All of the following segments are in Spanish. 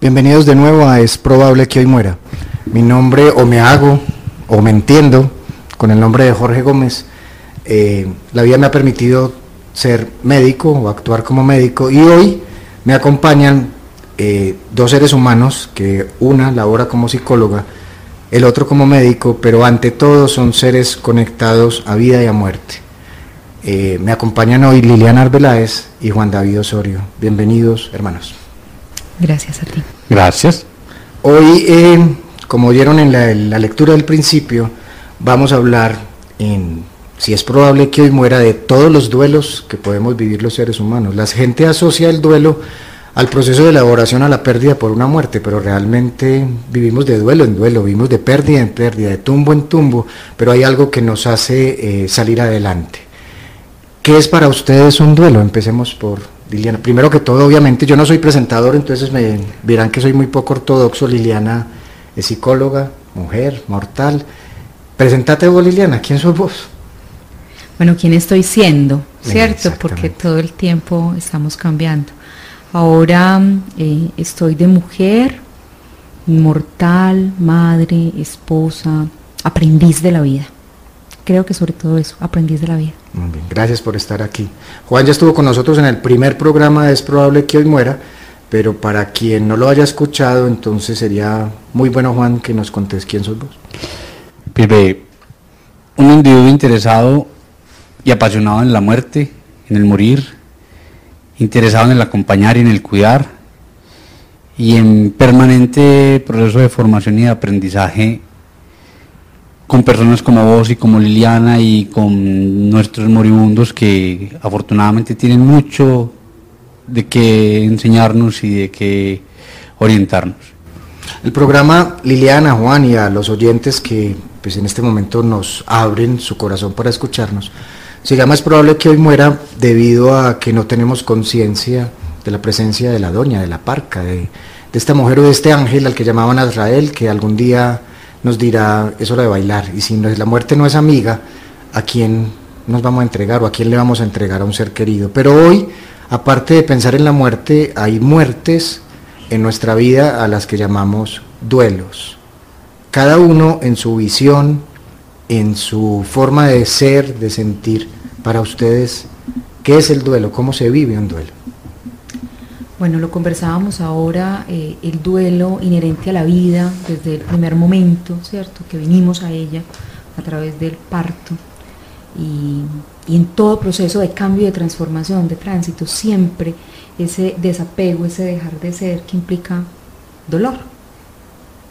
Bienvenidos de nuevo a Es probable que hoy muera. Mi nombre, o me hago, o me entiendo, con el nombre de Jorge Gómez. Eh, la vida me ha permitido ser médico o actuar como médico y hoy me acompañan eh, dos seres humanos que una labora como psicóloga, el otro como médico, pero ante todo son seres conectados a vida y a muerte. Eh, me acompañan hoy Liliana Arbeláez y Juan David Osorio. Bienvenidos, hermanos. Gracias a ti. Gracias. Hoy, eh, como oyeron en la, lectura del principio, vamos a hablar en si es probable que hoy muera de todos los duelos que podemos vivir los seres humanos. La gente asocia el duelo al proceso de elaboración a la pérdida por una muerte, pero realmente vivimos de duelo en duelo, vivimos de pérdida en pérdida, de tumbo en tumbo, pero hay algo que nos hace eh, salir adelante. ¿Qué es para ustedes un duelo? Empecemos por Liliana. Primero que todo, obviamente, yo no soy presentador, entonces me dirán que soy muy poco ortodoxo. Liliana es psicóloga, mujer, mortal. Presentate vos, Liliana, ¿quién sos vos? Bueno, ¿quién estoy siendo? ¿Cierto? Porque todo el tiempo estamos cambiando. Ahora eh, estoy de mujer, mortal, madre, esposa, aprendiz de la vida creo que sobre todo eso, aprendiz de la vida. Muy bien, gracias por estar aquí. Juan ya estuvo con nosotros en el primer programa Es probable que hoy muera, pero para quien no lo haya escuchado, entonces sería muy bueno, Juan, que nos contes quién sos vos. Pibe, un individuo interesado y apasionado en la muerte, en el morir, interesado en el acompañar y en el cuidar, y en permanente proceso de formación y de aprendizaje con personas como vos y como Liliana y con nuestros moribundos que afortunadamente tienen mucho de qué enseñarnos y de qué orientarnos. El programa Liliana, Juan y a los oyentes que pues en este momento nos abren su corazón para escucharnos, se llama Es probable que hoy muera debido a que no tenemos conciencia de la presencia de la doña, de la parca, de, de esta mujer o de este ángel al que llamaban Azrael, que algún día nos dirá, es hora de bailar. Y si la muerte no es amiga, ¿a quién nos vamos a entregar o a quién le vamos a entregar a un ser querido? Pero hoy, aparte de pensar en la muerte, hay muertes en nuestra vida a las que llamamos duelos. Cada uno en su visión, en su forma de ser, de sentir. Para ustedes, ¿qué es el duelo? ¿Cómo se vive un duelo? Bueno, lo conversábamos ahora, eh, el duelo inherente a la vida desde el primer momento, ¿cierto? Que venimos a ella a través del parto y, en todo proceso de cambio, de transformación, de tránsito, siempre ese desapego, ese dejar de ser que implica dolor,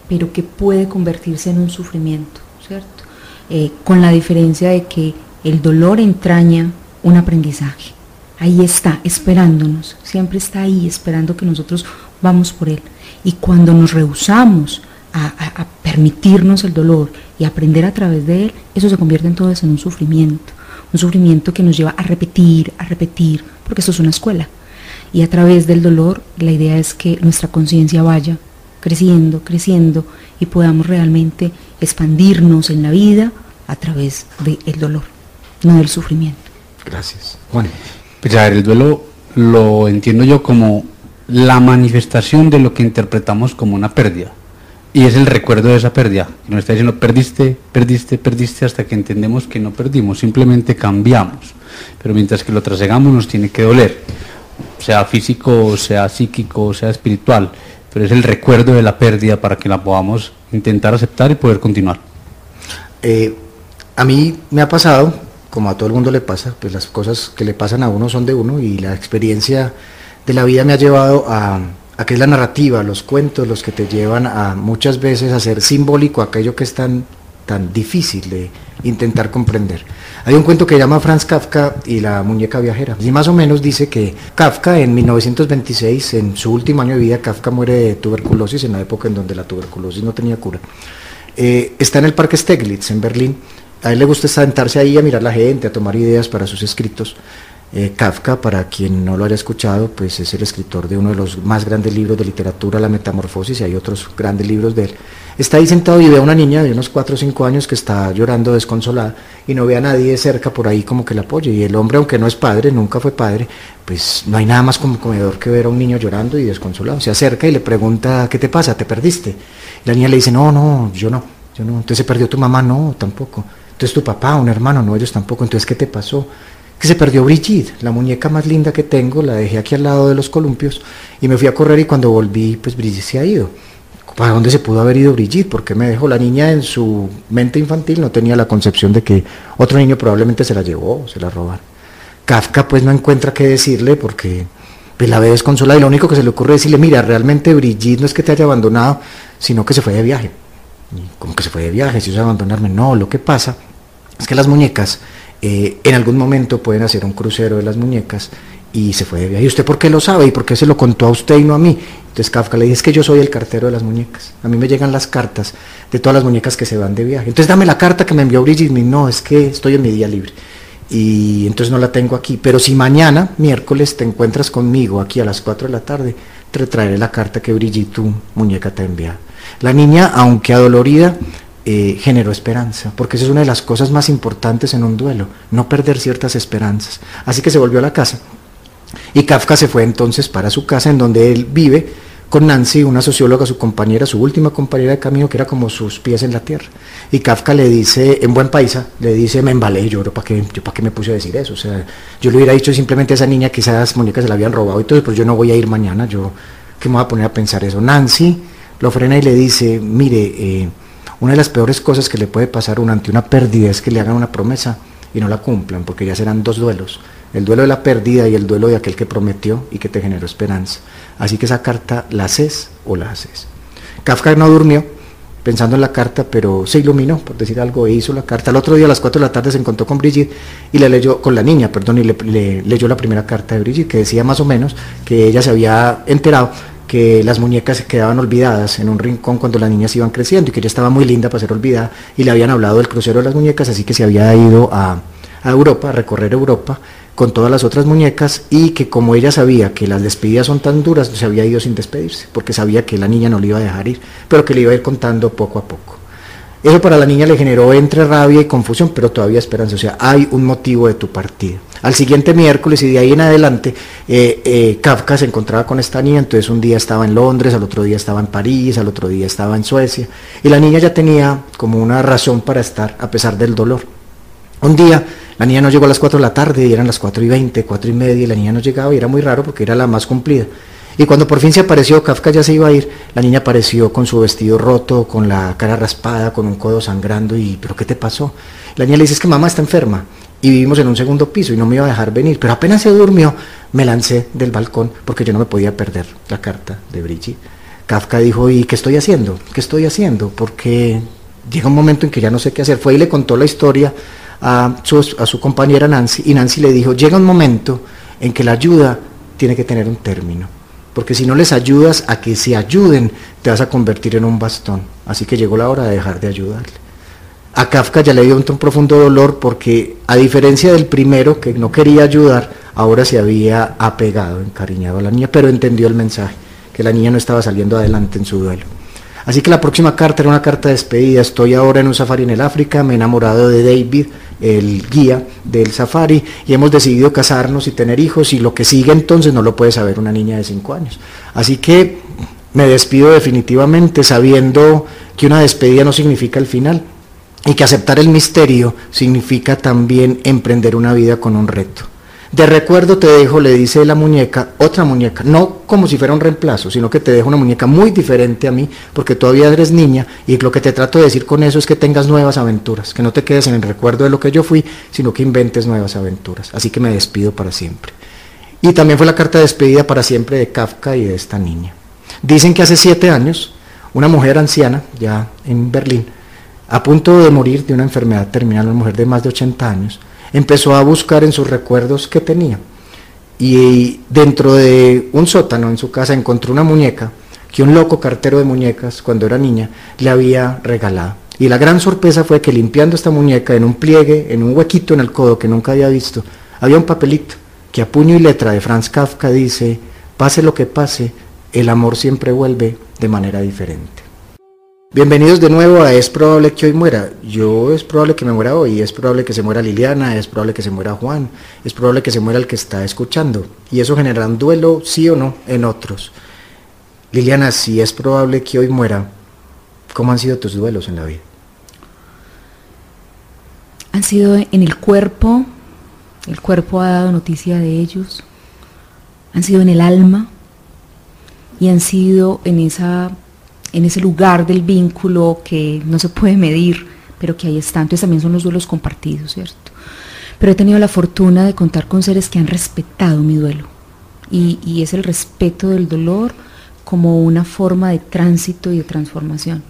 pero que puede convertirse en un sufrimiento, ¿cierto? Eh, con la diferencia de que el dolor entraña un aprendizaje ahí está, esperándonos, siempre está ahí esperando que nosotros vamos por Él. Y cuando nos rehusamos a, permitirnos el dolor y aprender a través de Él, eso se convierte entonces en un sufrimiento, un sufrimiento que nos lleva a repetir, a repetir, porque eso es una escuela. Y a través del dolor, la idea es que nuestra conciencia vaya creciendo, creciendo y podamos realmente expandirnos en la vida a través del dolor, no del sufrimiento. Gracias. Juan. Pues a ver, el duelo lo entiendo yo como la manifestación de lo que interpretamos como una pérdida. Y es el recuerdo de esa pérdida. Nos está diciendo, perdiste, perdiste, perdiste, hasta que entendemos que no perdimos, simplemente cambiamos. Pero mientras que lo trasegamos nos tiene que doler, sea físico, sea psíquico, sea espiritual. Pero es el recuerdo de la pérdida para que la podamos intentar aceptar y poder continuar. Eh, a mí me ha pasado como a todo el mundo le pasa, pues las cosas que le pasan a uno son de uno y la experiencia de la vida me ha llevado a, que es la narrativa, los cuentos, los que te llevan a muchas veces a ser simbólico aquello que es tan, tan difícil de intentar comprender. Hay un cuento que llama Franz Kafka y la muñeca viajera. Y más o menos dice que Kafka en 1926, en su último año de vida, Kafka muere de tuberculosis en la época en donde la tuberculosis no tenía cura. Eh, está en el Parque Steglitz, en Berlín, a él le gusta sentarse ahí a mirar la gente, a tomar ideas para sus escritos. Eh, Kafka, para quien no lo haya escuchado, pues es el escritor de uno de los más grandes libros de literatura, La Metamorfosis, y hay otros grandes libros de él. Está ahí sentado y ve a una niña de unos 4 o 5 años que está llorando desconsolada y no ve a nadie cerca por ahí como que la apoye. Y el hombre, aunque no es padre, nunca fue padre, pues no hay nada más comedor que ver a un niño llorando y desconsolado. Se acerca y le pregunta, ¿qué te pasa? ¿Te perdiste? Y la niña le dice, no, no, yo no, yo no. Entonces se perdió tu mamá, no, tampoco. Entonces tu papá, un hermano, no, ellos tampoco. Entonces, ¿qué te pasó? que se perdió Brigitte, la muñeca más linda que tengo, la dejé aquí al lado de los columpios y me fui a correr y cuando volví, pues Brigitte se ha ido. ¿Para dónde se pudo haber ido Brigitte? ¿Por qué me dejó? La niña en su mente infantil no tenía la concepción de que otro niño probablemente se la llevó, se la robaron. Kafka pues no encuentra qué decirle porque pues, la ve desconsolada y lo único que se le ocurre es decirle, mira, realmente Brigitte no es que te haya abandonado, sino que se fue de viaje. ¿Cómo que se fue de viaje? Si yo abandonarme. No, lo que pasa es que las muñecas eh, en algún momento pueden hacer un crucero de las muñecas y se fue de viaje. ¿Y usted por qué lo sabe? ¿Y por qué se lo contó a usted y no a mí? Entonces Kafka le dice, es que yo soy el cartero de las muñecas. A mí me llegan las cartas de todas las muñecas que se van de viaje. Entonces dame la carta que me envió Brigitte. No, es que estoy en mi día libre. Y entonces no la tengo aquí. Pero si mañana, miércoles, te encuentras conmigo aquí a las 4 de la tarde, te traeré la carta que Brigitte, tu muñeca, te enviado. La niña, aunque adolorida, eh, generó esperanza, porque esa es una de las cosas más importantes en un duelo, no perder ciertas esperanzas. Así que se volvió a la casa. Y Kafka se fue entonces para su casa en donde él vive con Nancy, una socióloga, su compañera, su última compañera de camino, que era como sus pies en la tierra. Y Kafka le dice, en buen paisa, le dice, me embalé, yo, ¿para qué, yo, ¿para qué me puse a decir eso? O sea, yo le hubiera dicho simplemente a esa niña que esas muñecas se la habían robado y todo, pues yo no voy a ir mañana, yo, ¿qué me voy a poner a pensar eso? Nancy lo frena y le dice, mire, eh, una de las peores cosas que le puede pasar un, ante una pérdida es que le hagan una promesa y no la cumplan, porque ya serán dos duelos, el duelo de la pérdida y el duelo de aquel que prometió y que te generó esperanza. Así que esa carta la haces o la haces. Kafka no durmió pensando en la carta, pero se iluminó, por decir algo, e hizo la carta. El otro día a las 4 de la tarde se encontró con Brigitte y le leyó, con la niña, perdón, y le leyó la primera carta de Brigitte, que decía más o menos que ella se había enterado que las muñecas se quedaban olvidadas en un rincón cuando las niñas iban creciendo y que ella estaba muy linda para ser olvidada y le habían hablado del crucero de las muñecas, así que se había ido a, Europa, a recorrer Europa con todas las otras muñecas y que como ella sabía que las despedidas son tan duras, se había ido sin despedirse, porque sabía que la niña no le iba a dejar ir, pero que le iba a ir contando poco a poco. Eso para la niña le generó entre rabia y confusión, pero todavía esperanza, o sea, hay un motivo de tu partida. Al siguiente miércoles y de ahí en adelante, eh, eh, Kafka se encontraba con esta niña, entonces un día estaba en Londres, al otro día estaba en París, al otro día estaba en Suecia, y la niña ya tenía como una razón para estar a pesar del dolor. Un día la niña no llegó a las 4 de la tarde y eran las 4 y 20, 4 y media, y la niña no llegaba y era muy raro porque era la más cumplida. Y cuando por fin se apareció, Kafka ya se iba a ir, la niña apareció con su vestido roto, con la cara raspada, con un codo sangrando y, ¿pero qué te pasó? La niña le dice, es que mamá está enferma y vivimos en un segundo piso y no me iba a dejar venir. Pero apenas se durmió, me lancé del balcón porque yo no me podía perder la carta de Brigitte. Kafka dijo, ¿y qué estoy haciendo? ¿Qué estoy haciendo? Porque llega un momento en que ya no sé qué hacer. Fue y le contó la historia a su, a su compañera Nancy y Nancy le dijo, llega un momento en que la ayuda tiene que tener un término. Porque si no les ayudas a que se ayuden, te vas a convertir en un bastón. Así que llegó la hora de dejar de ayudarle a Kafka ya le dio un, profundo dolor porque a diferencia del primero que no quería ayudar, ahora se había apegado, encariñado a la niña, pero entendió el mensaje, que la niña no estaba saliendo adelante en su duelo. Así que la próxima carta era una carta de despedida. Estoy ahora en un safari en el África, me he enamorado de David, el guía del safari, y hemos decidido casarnos y tener hijos, y lo que sigue entonces no lo puede saber una niña de 5 años. Así que me despido definitivamente sabiendo que una despedida no significa el final, y que aceptar el misterio significa también emprender una vida con un reto. De recuerdo te dejo, le dice la muñeca, otra muñeca, no como si fuera un reemplazo, sino que te dejo una muñeca muy diferente a mí, porque todavía eres niña, y lo que te trato de decir con eso es que tengas nuevas aventuras, que no te quedes en el recuerdo de lo que yo fui, sino que inventes nuevas aventuras. Así que me despido para siempre. Y también fue la carta de despedida para siempre de Kafka y de esta niña. Dicen que hace siete años, una mujer anciana, ya en Berlín, a punto de morir de una enfermedad terminal, una mujer de más de 80 años, empezó a buscar en sus recuerdos qué tenía. Y dentro de un sótano en su casa encontró una muñeca que un loco cartero de muñecas, cuando era niña, le había regalado. Y la gran sorpresa fue que limpiando esta muñeca en un pliegue, en un huequito en el codo que nunca había visto, había un papelito que a puño y letra de Franz Kafka dice, pase lo que pase, el amor siempre vuelve de manera diferente. Bienvenidos de nuevo a Es probable que hoy muera. Yo es probable que me muera hoy, es probable que se muera Liliana, es probable que se muera Juan, es probable que se muera el que está escuchando. Y eso genera un duelo, sí o no, en otros. Liliana, si es probable que hoy muera, ¿cómo han sido tus duelos en la vida? Han sido en el cuerpo, el cuerpo ha dado noticia de ellos, han sido en el alma y han sido en, esa, en ese lugar del vínculo que no se puede medir, pero que ahí está. Entonces también son los duelos compartidos, ¿cierto? Pero he tenido la fortuna de contar con seres que han respetado mi duelo. Y, y es el respeto del dolor como una forma de tránsito y de transformación.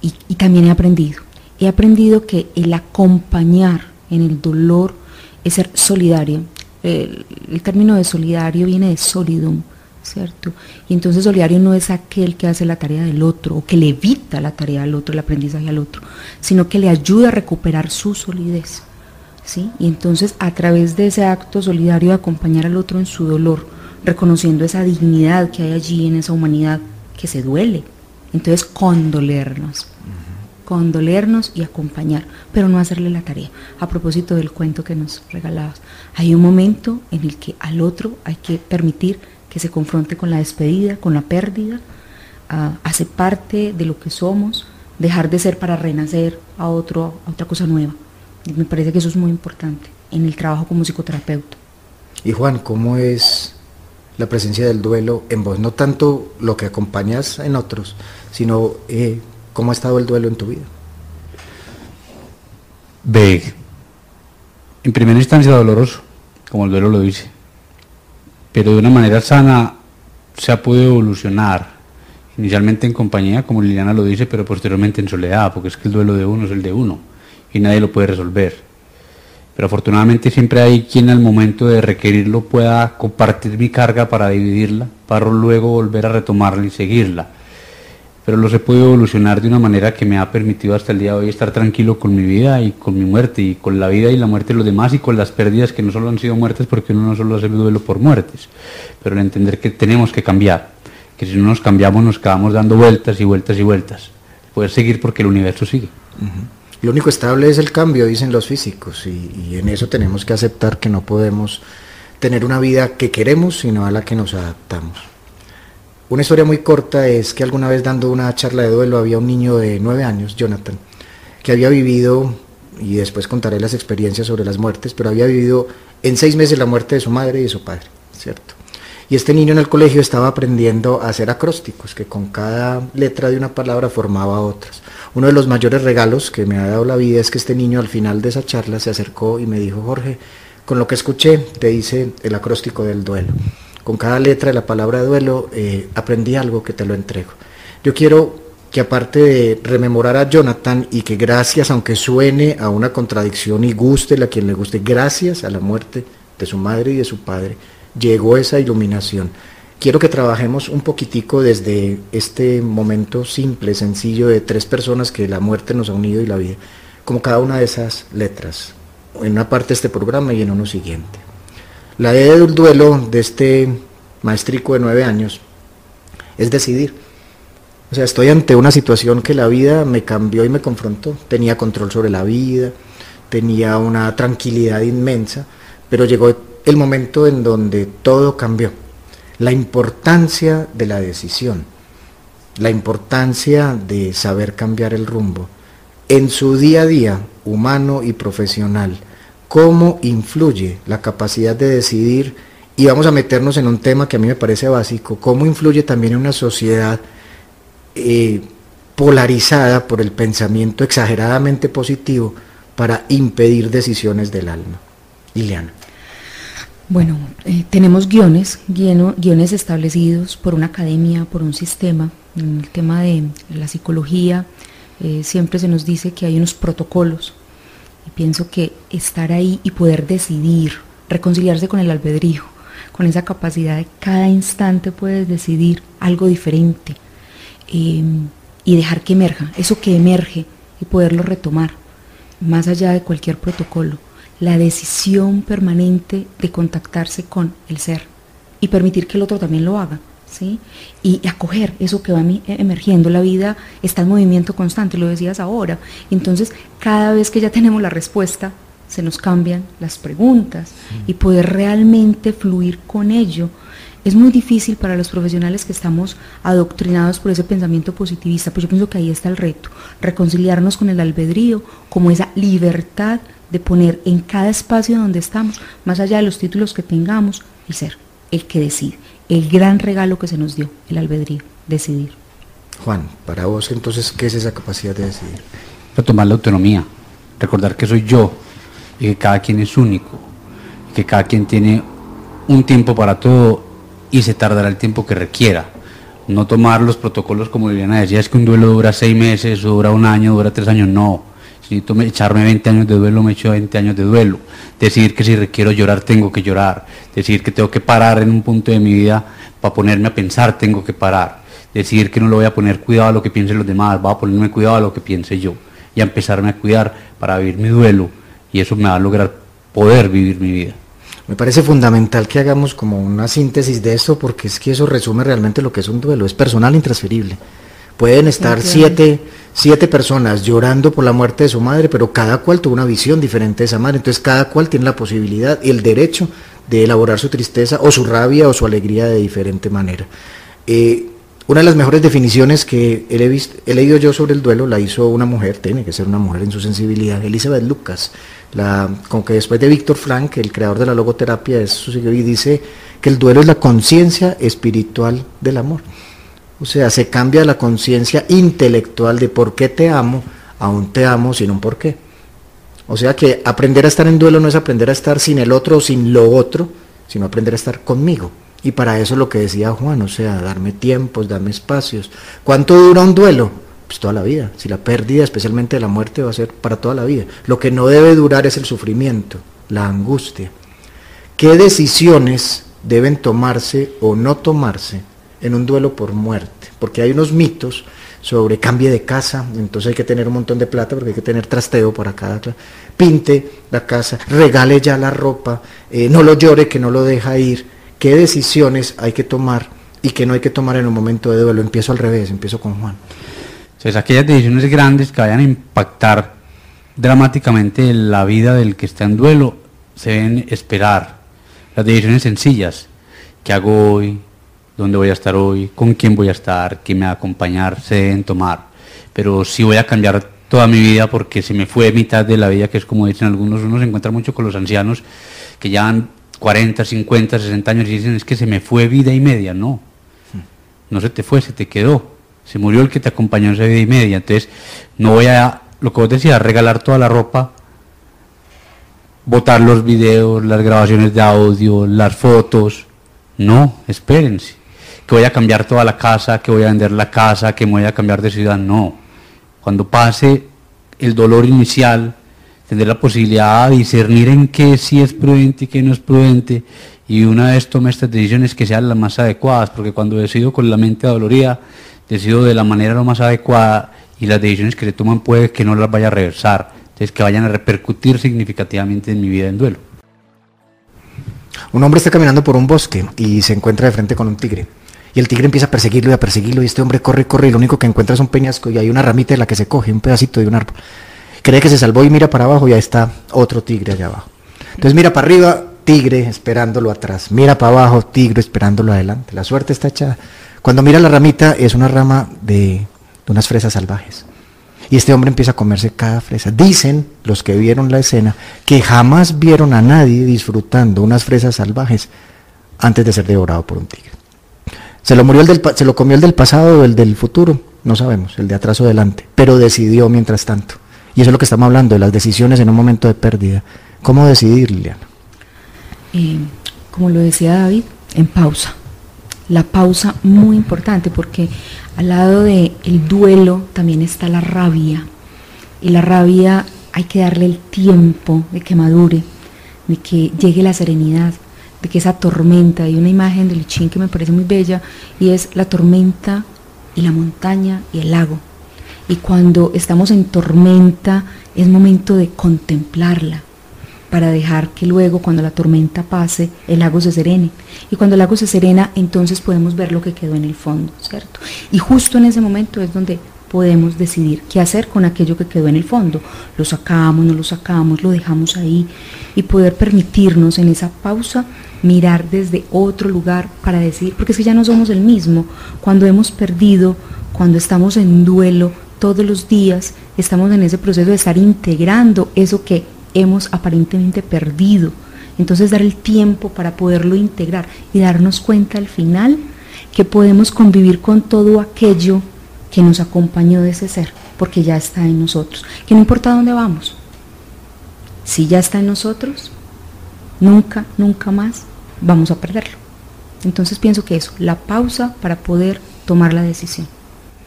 Y, y también he aprendido. He aprendido que el acompañar en el dolor es ser solidario. El, el término de solidario viene de solidum, ¿cierto? Y entonces solidario no es aquel que hace la tarea del otro o que le evita la tarea al otro, el aprendizaje al otro, sino que le ayuda a recuperar su solidez, ¿sí? Y entonces a través de ese acto solidario de acompañar al otro en su dolor, reconociendo esa dignidad que hay allí en esa humanidad que se duele, entonces condolernos condolernos y acompañar, pero no hacerle la tarea. A propósito del cuento que nos regalabas, hay un momento en el que al otro hay que permitir que se confronte con la despedida, con la pérdida, uh, hace parte de lo que somos, dejar de ser para renacer a, otro, a otra cosa nueva. Y me parece que eso es muy importante en el trabajo como psicoterapeuta. Y Juan, ¿cómo es la presencia del duelo en vos? No tanto lo que acompañas en otros, sino eh, ¿Cómo ha estado el duelo en tu vida? Ve, en primera instancia doloroso, como el duelo lo dice, pero de una manera sana se ha podido evolucionar, inicialmente en compañía, como Liliana lo dice, pero posteriormente en soledad, porque es que el duelo de uno es el de uno y nadie lo puede resolver. Pero afortunadamente siempre hay quien al momento de requerirlo pueda compartir mi carga para dividirla, para luego volver a retomarla y seguirla pero los he podido evolucionar de una manera que me ha permitido hasta el día de hoy estar tranquilo con mi vida y con mi muerte y con la vida y la muerte de los demás y con las pérdidas que no solo han sido muertes porque uno no solo hace duelo por muertes, pero el entender que tenemos que cambiar, que si no nos cambiamos nos quedamos dando vueltas y vueltas y vueltas. Poder seguir porque el universo sigue. Lo único estable es el cambio, dicen los físicos, y, y en eso tenemos que aceptar que no podemos tener una vida que queremos, sino a la que nos adaptamos. Una historia muy corta es que alguna vez dando una charla de duelo había un niño de nueve años, Jonathan, que había vivido, y después contaré las experiencias sobre las muertes, pero había vivido en seis meses la muerte de su madre y de su padre, ¿cierto? Y este niño en el colegio estaba aprendiendo a hacer acrósticos, que con cada letra de una palabra formaba otras. Uno de los mayores regalos que me ha dado la vida es que este niño al final de esa charla se acercó y me dijo, Jorge, con lo que escuché, te hice el acróstico del duelo con cada letra de la palabra duelo, eh, aprendí algo que te lo entrego. Yo quiero que aparte de rememorar a Jonathan y que gracias, aunque suene a una contradicción y guste a quien le guste, gracias a la muerte de su madre y de su padre, llegó esa iluminación. Quiero que trabajemos un poquitico desde este momento simple, sencillo, de tres personas que la muerte nos ha unido y la vida, como cada una de esas letras, en una parte de este programa y en uno siguiente. La idea del duelo de este maestrico de nueve años es decidir. O sea, estoy ante una situación que la vida me cambió y me confrontó. Tenía control sobre la vida, tenía una tranquilidad inmensa, pero llegó el momento en donde todo cambió. La importancia de la decisión, la importancia de saber cambiar el rumbo en su día a día humano y profesional cómo influye la capacidad de decidir, y vamos a meternos en un tema que a mí me parece básico, cómo influye también en una sociedad eh, polarizada por el pensamiento exageradamente positivo para impedir decisiones del alma. Liliana. Bueno, eh, tenemos guiones, guiones, establecidos por una academia, por un sistema. En el tema de la psicología eh, siempre se nos dice que hay unos protocolos y pienso que estar ahí y poder decidir, reconciliarse con el albedrío, con esa capacidad de cada instante puedes decidir algo diferente eh, y dejar que emerja, eso que emerge y poderlo retomar, más allá de cualquier protocolo. la decisión permanente de contactarse con el ser y permitir que el otro también lo haga. ¿Sí? Y acoger eso que va emergiendo. La vida está en movimiento constante, lo decías ahora. Entonces, cada vez que ya tenemos la respuesta, se nos cambian las preguntas y poder realmente fluir con ello. Es muy difícil para los profesionales que estamos adoctrinados por ese pensamiento positivista, pues yo pienso que ahí está el reto, reconciliarnos con el albedrío, como esa libertad de poner en cada espacio donde estamos, más allá de los títulos que tengamos, el ser, el que decide, el gran regalo que se nos dio, el albedrío, decidir. Juan, para vos entonces, ¿qué es esa capacidad de decidir? tomar la autonomía, recordar que soy yo y que cada quien es único, que cada quien tiene un tiempo para todo y se tardará el tiempo que requiera. No tomar los protocolos como Liliana decía, es que un duelo dura seis meses, dura un año, dura tres años, no si necesito echarme 20 años de duelo, me echo 20 años de duelo. Decir que si requiero llorar, tengo que llorar. Decir que tengo que parar en un punto de mi vida para ponerme a pensar, tengo que parar. Decir que no le voy a poner cuidado a lo que piensen los demás, voy a ponerme cuidado a lo que piense yo. Y a empezarme a cuidar para vivir mi duelo. Y eso me va a lograr poder vivir mi vida. Me parece fundamental que hagamos como una síntesis de eso, porque es que eso resume realmente lo que es un duelo. Es personal intransferible. Pueden estar siete siete personas llorando por la muerte de su madre, pero cada cual tuvo una visión diferente de esa madre, entonces cada cual tiene la posibilidad y el derecho de elaborar su tristeza o su rabia o su alegría de diferente manera. Eh, una de las mejores definiciones que he, leído yo sobre el duelo la hizo una mujer, tiene que ser una mujer en su sensibilidad, Elizabeth Lucas, la, con que después de Víctor Frank, el creador de la logoterapia, es su y dice que el duelo es la conciencia espiritual del amor. O sea, se cambia la conciencia intelectual de por qué te amo a un te amo sin un por qué. O sea que aprender a estar en duelo no es aprender a estar sin el otro o sin lo otro, sino aprender a estar conmigo. Y para eso lo que decía Juan, o sea, darme tiempos, darme espacios. ¿Cuánto dura un duelo? Pues toda la vida. Si la pérdida, especialmente la muerte, va a ser para toda la vida. Lo que no debe durar es el sufrimiento, la angustia. ¿Qué decisiones deben tomarse o no tomarse en un duelo por muerte, porque hay unos mitos sobre cambie de casa, entonces hay que tener un montón de plata porque hay que tener trasteo para cada pinte la casa, regale ya la ropa, eh, no lo llore que no lo deja ir, qué decisiones hay que tomar y qué no hay que tomar en un momento de duelo. Empiezo al revés, empiezo con Juan. Entonces aquellas decisiones grandes que vayan a impactar dramáticamente la vida del que está en duelo se deben esperar. Las decisiones sencillas, ¿qué hago hoy? Dónde voy a estar hoy, con quién voy a estar, quién me va a acompañar, se deben tomar. Pero si voy a cambiar toda mi vida porque se me fue mitad de la vida, que es como dicen algunos, uno se encuentra mucho con los ancianos que ya han 40, 50, 60 años y dicen es que se me fue vida y media. No, no se te fue, se te quedó. Se murió el que te acompañó en esa vida y media. Entonces, no voy a, lo que vos decías, regalar toda la ropa, botar los videos, las grabaciones de audio, las fotos. No, espérense que voy a cambiar toda la casa, que voy a vender la casa, que me voy a cambiar de ciudad. No. Cuando pase el dolor inicial, tener la posibilidad de discernir en qué sí es prudente y qué no es prudente. Y una vez tome estas decisiones que sean las más adecuadas, porque cuando decido con la mente dolorida, decido de la manera lo más adecuada y las decisiones que se toman puede que no las vaya a reversar, entonces que vayan a repercutir significativamente en mi vida en duelo. Un hombre está caminando por un bosque y se encuentra de frente con un tigre. Y el tigre empieza a perseguirlo y a perseguirlo y este hombre corre, corre y lo único que encuentra es un peñasco y hay una ramita de la que se coge, un pedacito de un árbol. Cree que se salvó y mira para abajo y ahí está otro tigre allá abajo. Entonces mira para arriba, tigre esperándolo atrás. Mira para abajo, tigre esperándolo adelante. La suerte está echada. Cuando mira la ramita es una rama de, de unas fresas salvajes. Y este hombre empieza a comerse cada fresa. Dicen los que vieron la escena que jamás vieron a nadie disfrutando unas fresas salvajes antes de ser devorado por un tigre. Se lo, murió el del, se lo comió el del pasado o el del futuro, no sabemos, el de atrás o adelante, pero decidió mientras tanto. Y eso es lo que estamos hablando, de las decisiones en un momento de pérdida. ¿Cómo decidir, Liliana? Eh, como lo decía David, en pausa. La pausa muy importante porque al lado del el duelo también está la rabia. Y la rabia hay que darle el tiempo de que madure, de que llegue la serenidad, de que esa tormenta, hay una imagen del Chin que me parece muy bella, y es la tormenta y la montaña y el lago. Y cuando estamos en tormenta es momento de contemplarla, para dejar que luego cuando la tormenta pase el lago se serene. Y cuando el lago se serena, entonces podemos ver lo que quedó en el fondo, ¿cierto? Y justo en ese momento es donde podemos decidir qué hacer con aquello que quedó en el fondo. Lo sacamos, no lo sacamos, lo dejamos ahí y poder permitirnos en esa pausa mirar desde otro lugar para decir, porque es que ya no somos el mismo. Cuando hemos perdido, cuando estamos en duelo todos los días, estamos en ese proceso de estar integrando eso que hemos aparentemente perdido. Entonces dar el tiempo para poderlo integrar y darnos cuenta al final que podemos convivir con todo aquello que nos acompañó de ese ser, porque ya está en nosotros. Que no importa dónde vamos, si ya está en nosotros, nunca, nunca más vamos a perderlo. Entonces pienso que eso, la pausa para poder tomar la decisión.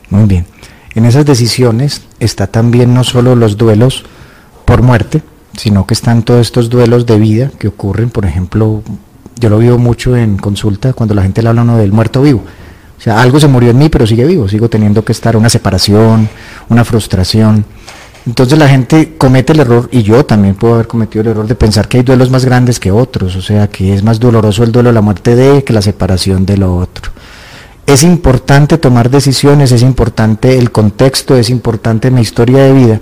Muy bien. En esas decisiones está también no solo los duelos por muerte, sino que están todos estos duelos de vida que ocurren, por ejemplo, yo lo vivo mucho en consulta cuando la gente le habla uno del muerto vivo. O sea, algo se murió en mí, pero sigue vivo, sigo teniendo que estar, una separación, una frustración. Entonces la gente comete el error, y yo también puedo haber cometido el error de pensar que hay duelos más grandes que otros, o sea, que es más doloroso el duelo de la muerte de que la separación de lo otro. Es importante tomar decisiones, es importante el contexto, es importante mi historia de vida,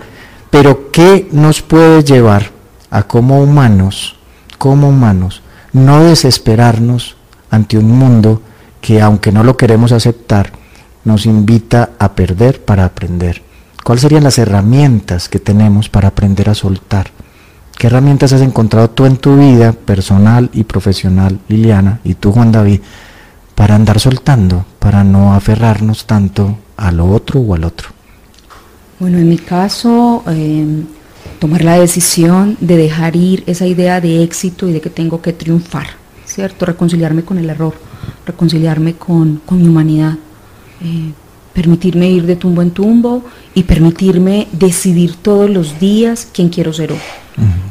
pero ¿qué nos puede llevar a como humanos, como humanos, no desesperarnos ante un mundo que aunque no lo queremos aceptar, nos invita a perder para aprender. ¿Cuáles serían las herramientas que tenemos para aprender a soltar? ¿Qué herramientas has encontrado tú en tu vida personal y profesional, Liliana, y tú, Juan David, para andar soltando, para no aferrarnos tanto a lo otro o al otro? Bueno, en mi caso, em, tomar la decisión de dejar ir esa idea de éxito y de que tengo que triunfar, ¿cierto? Reconciliarme con el error reconciliarme con, mi humanidad, eh, permitirme ir de tumbo en tumbo y permitirme decidir todos los días quién quiero ser hoy.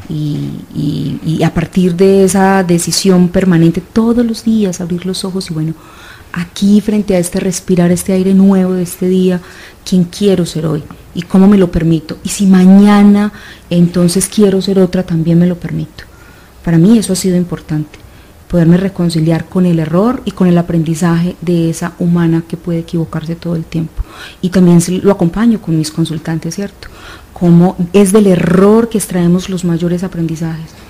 y, a partir de esa decisión permanente, todos los días abrir los ojos y bueno, aquí frente a este respirar, este aire nuevo de este día, quién quiero ser hoy y cómo me lo permito. Y si mañana entonces quiero ser otra, también me lo permito. Para mí eso ha sido importante poderme reconciliar con el error y con el aprendizaje de esa humana que puede equivocarse todo el tiempo. Y también lo acompaño con mis consultantes, ¿cierto? Cómo es del error que extraemos los mayores aprendizajes.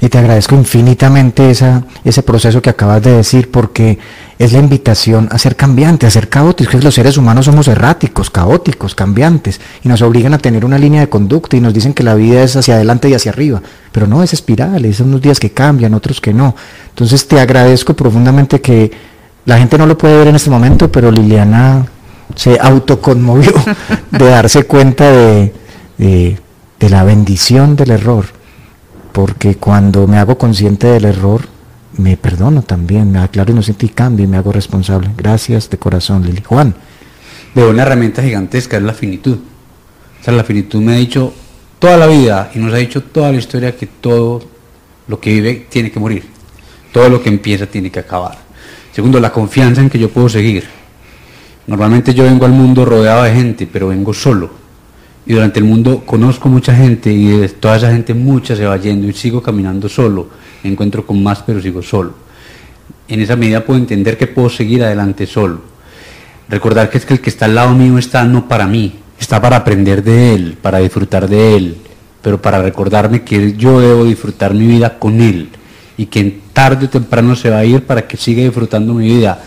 Y te agradezco infinitamente esa, ese proceso que acabas de decir, porque es la invitación a ser cambiante, a ser caóticos. Los seres humanos somos erráticos, caóticos, cambiantes, y nos obligan a tener una línea de conducta y nos dicen que la vida es hacia adelante y hacia arriba. Pero no, es espiral, son unos días que cambian, otros que no. Entonces te agradezco profundamente que la gente no lo puede ver en este momento, pero Liliana se autoconmovió de darse cuenta de, de la bendición del error porque cuando me hago consciente del error, me perdono también, me aclaro inocente y cambio y me hago responsable. Gracias de corazón, Lili. Juan. Veo una herramienta gigantesca, es la finitud. O sea, la finitud me ha dicho toda la vida y nos ha dicho toda la historia que todo lo que vive tiene que morir. Todo lo que empieza tiene que acabar. Segundo, la confianza en que yo puedo seguir. Normalmente yo vengo al mundo rodeado de gente, pero vengo solo y durante el mundo conozco mucha gente y de toda esa gente mucha se va yendo y sigo caminando solo, me encuentro con más pero sigo solo. En esa medida puedo entender que puedo seguir adelante solo. Recordar que es que el que está al lado mío está no para mí, está para aprender de él, para disfrutar de él, pero para recordarme que yo debo disfrutar mi vida con él y que tarde o temprano se va a ir para que siga disfrutando mi vida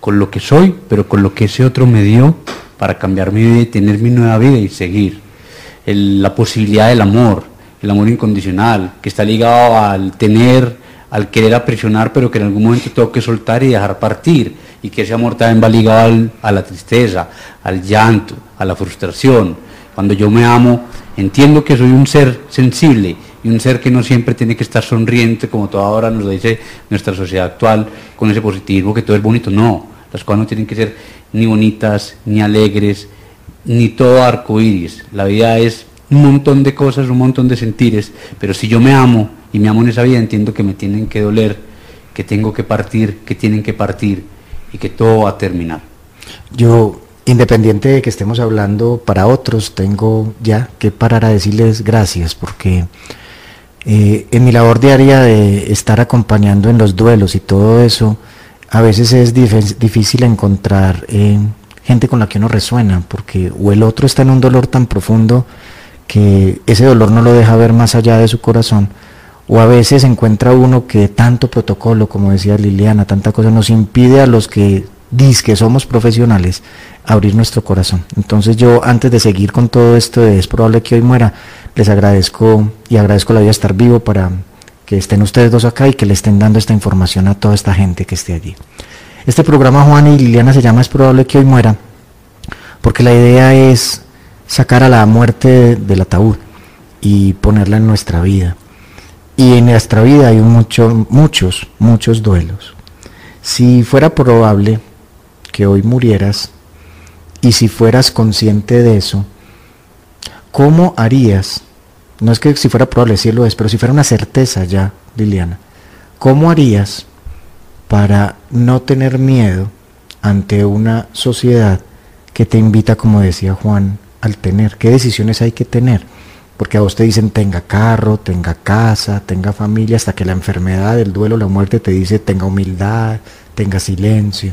con lo que soy, pero con lo que ese otro me dio para cambiar mi vida y tener mi nueva vida y seguir. la posibilidad del amor, el amor incondicional, que está ligado al tener, al querer aprisionar, pero que en algún momento tengo que soltar y dejar partir. Y que ese amor también va ligado a la tristeza, al llanto, a la frustración. Cuando yo me amo, entiendo que soy un ser sensible y un ser que no siempre tiene que estar sonriente, como toda hora nos dice nuestra sociedad actual, con ese positivismo que todo es bonito. No, las cosas no tienen que ser ni bonitas, ni alegres, ni todo arco iris. La vida es un montón de cosas, un montón de sentires, pero si yo me amo y me amo en esa vida, entiendo que me tienen que doler, que tengo que partir, que tienen que partir y que todo va a terminar. Yo, independiente de que estemos hablando para otros, tengo ya que parar a decirles gracias porque Eh, en mi labor diaria de estar acompañando en los duelos y todo eso, a veces es difícil encontrar eh, gente con la que uno resuena, porque o el otro está en un dolor tan profundo que ese dolor no lo deja ver más allá de su corazón, o a veces encuentra uno que tanto protocolo, como decía Liliana, tanta cosa, nos impide a los que dice que somos profesionales abrir nuestro corazón. Entonces yo antes de seguir con todo esto de es probable que hoy muera, les agradezco y agradezco la vida estar vivo para que estén ustedes dos acá y que le estén dando esta información a toda esta gente que esté allí. Este programa Juan y Liliana se llama Es probable que hoy muera, porque la idea es sacar a la muerte del ataúd y ponerla en nuestra vida. Y en nuestra vida hay mucho, muchos, muchos duelos. Si fuera probable que hoy murieras y si fueras consciente de eso, ¿cómo harías? No es que si fuera probable, sí lo es, pero si fuera una certeza ya, Liliana, ¿cómo harías para no tener miedo ante una sociedad que te invita, como decía Juan, al tener? ¿Qué decisiones hay que tener? porque a vos te dicen tenga carro, tenga casa, tenga familia, hasta que la enfermedad, el duelo, la muerte te dice tenga humildad, tenga silencio.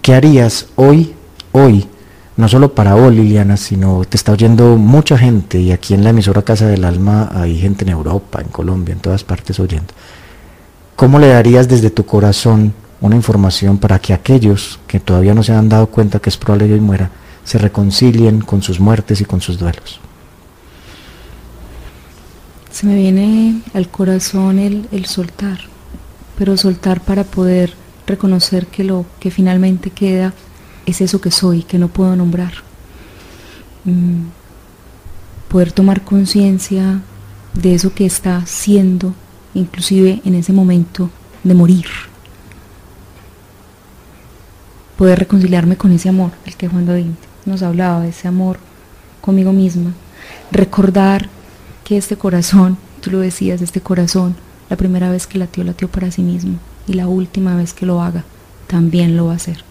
¿Qué harías hoy, hoy, no solo para vos Liliana, sino te está oyendo mucha gente y aquí en la emisora Casa del Alma hay gente en Europa, en Colombia, en todas partes oyendo. ¿Cómo le darías desde tu corazón una información para que aquellos que todavía no se han dado cuenta que es probable que hoy muera, se reconcilien con sus muertes y con sus duelos? Se me viene al corazón el, soltar, pero soltar para poder reconocer que lo que finalmente queda es eso que soy, que no puedo nombrar. Mm, poder tomar conciencia de eso que está siendo, inclusive en ese momento de morir. Poder reconciliarme con ese amor, el que Juan David nos hablaba, ese amor conmigo misma. Recordar este corazón, tú lo decías, este corazón, la primera vez que latió, latió para sí mismo y la última vez que lo haga, también lo va a hacer.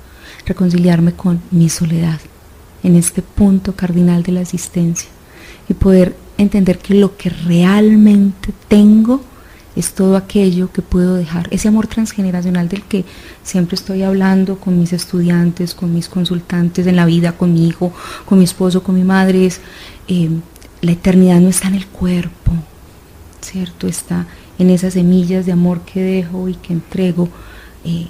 Reconciliarme con mi soledad, en este punto cardinal de la existencia y poder entender que lo que realmente tengo es todo aquello que puedo dejar, ese amor transgeneracional del que siempre estoy hablando con mis estudiantes, con mis consultantes en la vida, con mi hijo, con mi esposo, con mi madre, es eh, la eternidad no está en el cuerpo, ¿cierto? Está en esas semillas de amor que dejo y que entrego eh,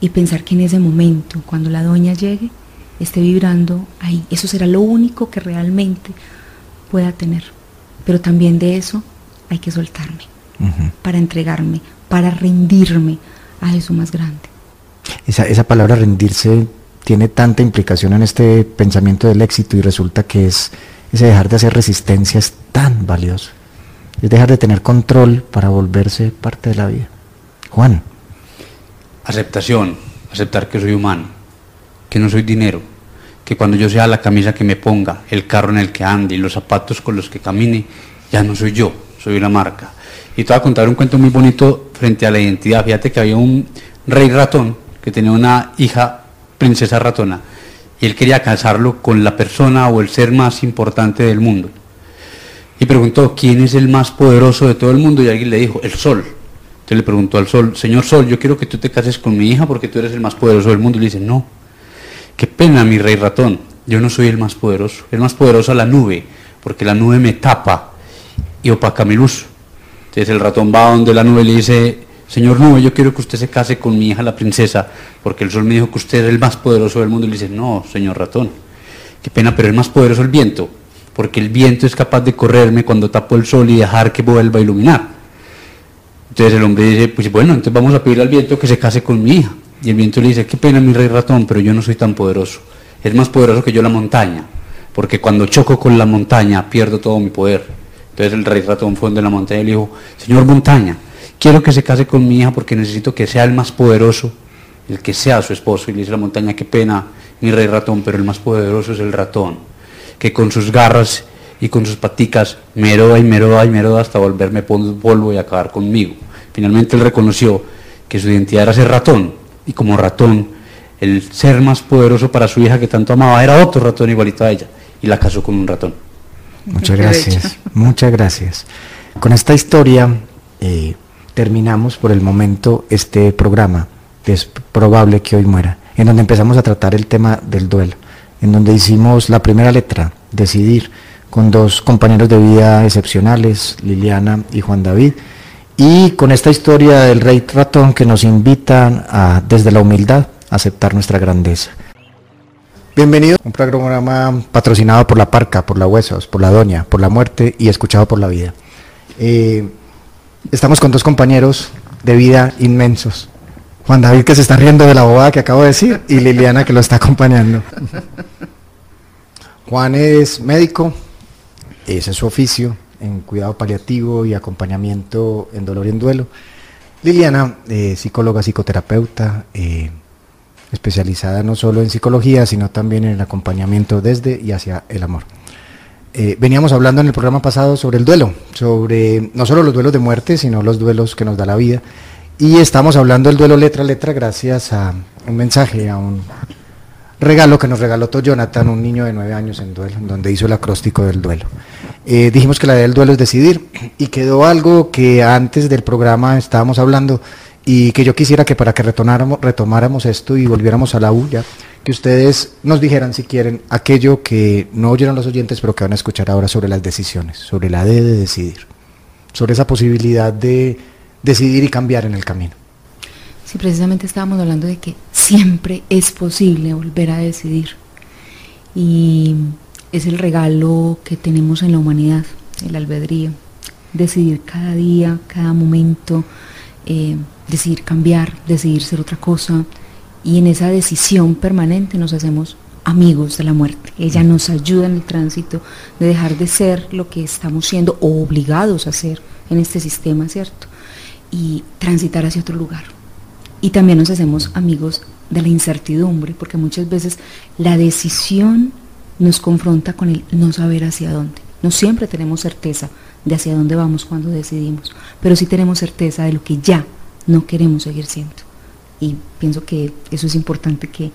y pensar que en ese momento, cuando la doña llegue, esté vibrando ahí. Eso será lo único que realmente pueda tener. Pero también de eso hay que soltarme para entregarme, para rendirme a eso más grande. Esa, esa palabra rendirse tiene tanta implicación en este pensamiento del éxito y resulta que es ese dejar de hacer resistencia es tan valioso. Es dejar de tener control para volverse parte de la vida. Juan. Aceptación, aceptar que soy humano, que no soy dinero, que cuando yo sea la camisa que me ponga, el carro en el que ande y los zapatos con los que camine, ya no soy yo, soy una marca. Y te voy a contar un cuento muy bonito frente a la identidad. Fíjate que había un rey ratón que tenía una hija princesa ratona y él quería casarlo con la persona o el ser más importante del mundo. Y preguntó, ¿quién es el más poderoso de todo el mundo? Y alguien le dijo, el sol. Le preguntó al sol, Señor Sol, yo quiero que tú te cases con mi hija porque tú eres el más poderoso del mundo. Y le dice, no, qué pena mi rey ratón, yo no soy el más poderoso. El más poderoso es la nube, porque la nube me tapa y opaca mi luz. Entonces el ratón va donde la nube le dice, Señor Nube, yo quiero que usted se case con mi hija la princesa, porque el sol me dijo que usted es el más poderoso del mundo. Y le dice, no, señor ratón, qué pena, pero es más poderoso el viento, porque el viento es capaz de correrme cuando tapo el sol y dejar que vuelva a iluminar. Entonces el hombre dice, pues bueno, entonces vamos a pedir al viento que se case con mi hija. Y el viento le dice, qué pena mi rey ratón, pero yo no soy tan poderoso. Es más poderoso que yo la montaña, porque cuando choco con la montaña pierdo todo mi poder. Entonces el rey ratón fue donde la montaña y le dijo, señor montaña, quiero que se case con mi hija porque necesito que sea el más poderoso, el que sea su esposo. Y le dice la montaña, qué pena, mi rey ratón, pero el más poderoso es el ratón, que con sus garras y con sus paticas me heroda y me heroda y me heroda hasta volverme polvo y acabar conmigo. Finalmente él reconoció que su identidad era ser ratón, y como ratón, el ser más poderoso para su hija que tanto amaba era otro ratón igualito a ella, y la casó con un ratón. Muchas gracias, muchas gracias. Con esta historia eh, terminamos por el momento este programa, es probable que hoy muera, en donde empezamos a tratar el tema del duelo, en donde hicimos la primera letra, decidir, con dos compañeros de vida excepcionales, Liliana y Juan David, y con esta historia del rey ratón que nos invitan a, desde la humildad, a aceptar nuestra grandeza. Bienvenido a un programa patrocinado por la Parca, por la Huesos, por la Doña, por la Muerte y escuchado por la Vida. Eh, estamos con dos compañeros de vida inmensos. Juan David que se está riendo de la bobada que acabo de decir y Liliana que lo está acompañando. Juan es médico, ese es su oficio, en cuidado paliativo y acompañamiento en dolor y en duelo. Liliana, eh, psicóloga, psicoterapeuta, eh, especializada no solo en psicología, sino también en el acompañamiento desde y hacia el amor. Eh, veníamos hablando en el programa pasado sobre el duelo, sobre no solo los duelos de muerte, sino los duelos que nos da la vida. Y estamos hablando del duelo letra a letra gracias a un mensaje, a un regalo que nos regaló Jonathan, un niño de nueve años en duelo, donde hizo el acróstico del duelo. Eh, dijimos que la idea del duelo es decidir y quedó algo que antes del programa estábamos hablando y que yo quisiera que para que retomáramos, retomáramos esto y volviéramos a la U que ustedes nos dijeran si quieren aquello que no oyeron los oyentes pero que van a escuchar ahora sobre las decisiones, sobre la D de decidir, sobre esa posibilidad de decidir y cambiar en el camino. Sí, precisamente estábamos hablando de que siempre es posible volver a decidir. Y es el regalo que tenemos en la humanidad, el albedrío. Decidir cada día, cada momento, eh, decidir cambiar, decidir ser otra cosa. Y en esa decisión permanente nos hacemos amigos de la muerte. Ella nos ayuda en el tránsito de dejar de ser lo que estamos siendo o obligados a ser en este sistema, ¿cierto? Y transitar hacia otro lugar y también nos hacemos amigos de la incertidumbre, porque muchas veces la decisión nos confronta con el no saber hacia dónde. No siempre tenemos certeza de hacia dónde vamos cuando decidimos, pero sí tenemos certeza de lo que ya no queremos seguir siendo. Y pienso que eso es importante que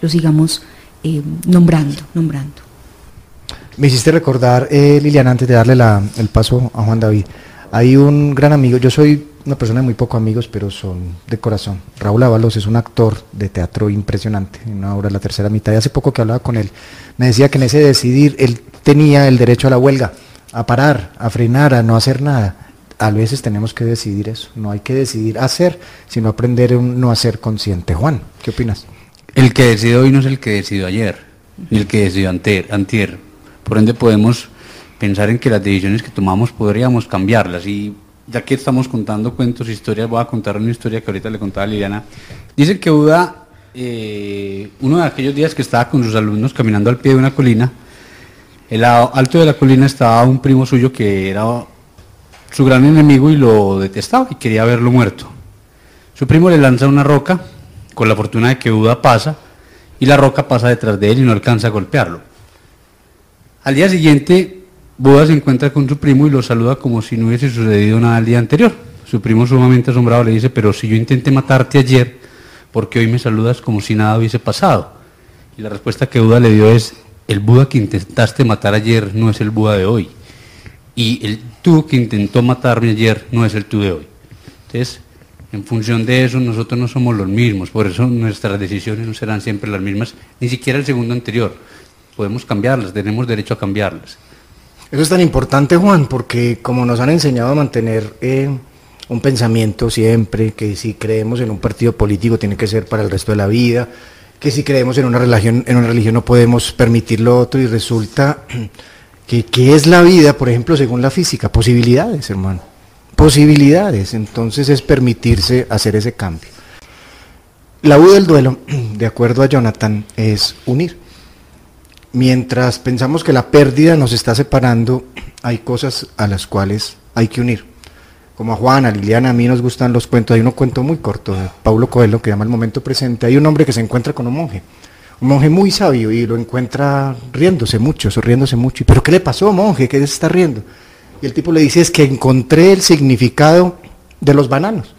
lo sigamos eh, nombrando, nombrando. Me hiciste recordar, eh, Liliana, antes de darle el paso a Juan David, hay un gran amigo, yo soy una persona de muy pocos amigos, pero son de corazón. Raúl Ábalos es un actor de teatro impresionante, en una obra de la tercera mitad. Y hace poco que hablaba con él, me decía que en ese decidir él tenía el derecho a la huelga, a parar, a frenar, a no hacer nada. A veces tenemos que decidir eso. No hay que decidir hacer, sino aprender un no hacer consciente. Juan, ¿qué opinas? El que decidió hoy no es el que decidió ayer, ni el que decidió antier. antier. Por ende podemos pensar en que las decisiones que tomamos podríamos cambiarlas y ya que estamos contando cuentos, historias, voy a contar una historia que ahorita le contaba a Liliana. Dice que Buda, eh, uno de aquellos días que estaba con sus alumnos caminando al pie de una colina, el alto de la colina estaba un primo suyo que era su gran enemigo y lo detestaba y quería verlo muerto. Su primo le lanza una roca con la fortuna de que Buda pasa y la roca pasa detrás de él y no alcanza a golpearlo. Al día siguiente Buda se encuentra con su primo y lo saluda como si no hubiese sucedido nada el día anterior. Su primo sumamente asombrado le dice, pero si yo intenté matarte ayer, ¿por qué hoy me saludas como si nada hubiese pasado? Y la respuesta que Buda le dio es, el Buda que intentaste matar ayer no es el Buda de hoy. Y el tú que intentó matarme ayer no es el tú de hoy. Entonces, en función de eso, nosotros no somos los mismos, por eso nuestras decisiones no serán siempre las mismas, ni siquiera el segundo anterior. Podemos cambiarlas, tenemos derecho a cambiarlas. Eso es tan importante, Juan, porque como nos han enseñado a mantener eh, un pensamiento siempre, que si creemos en un partido político tiene que ser para el resto de la vida, que si creemos en una religión, en una religión no podemos permitir lo otro y resulta que ¿qué es la vida, por ejemplo, según la física? Posibilidades, hermano. Posibilidades. Entonces es permitirse hacer ese cambio. La U del duelo, de acuerdo a Jonathan, es unir mientras pensamos que la pérdida nos está separando, hay cosas a las cuales hay que unir. Como a Juana, a Liliana, a mí nos gustan los cuentos. Hay un cuento muy corto de Paulo Coelho que llama El momento presente. Hay un hombre que se encuentra con un monje, un monje muy sabio y lo encuentra riéndose mucho, sonriéndose mucho. ¿Pero qué le pasó, monje? ¿Qué se está riendo? Y el tipo le dice, es que encontré el significado de los bananos.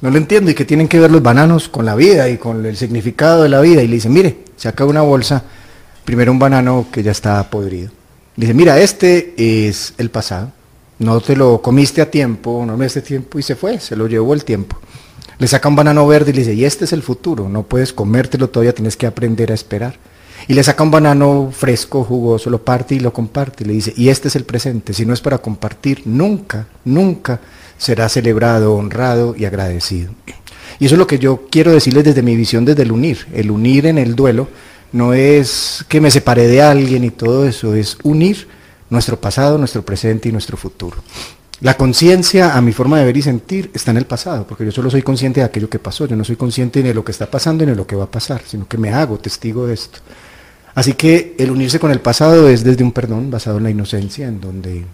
No lo entiendo y que tienen que ver los bananos con la vida y con el significado de la vida. Y le dice, mire, saca una bolsa primero un banano que ya está podrido. Dice, mira, este es el pasado, no te lo comiste a tiempo, no me este tiempo y se fue, se lo llevó el tiempo. Le saca un banano verde y le dice, y este es el futuro, no puedes comértelo todavía, tienes que aprender a esperar. Y le saca un banano fresco, jugoso, lo parte y lo comparte. Y le dice, y este es el presente, si no es para compartir, nunca, nunca será celebrado, honrado y agradecido. Y eso es lo que yo quiero decirles desde mi visión, desde el unir. El unir en el duelo no es que me separé de alguien y todo eso, es unir nuestro pasado, nuestro presente y nuestro futuro. La conciencia, a mi forma de ver y sentir, está en el pasado, porque yo solo soy consciente de aquello que pasó, yo no soy consciente de lo que está pasando ni de lo que va a pasar, sino que me hago testigo de esto. Así que el unirse con el pasado es desde un perdón basado en la inocencia, en donde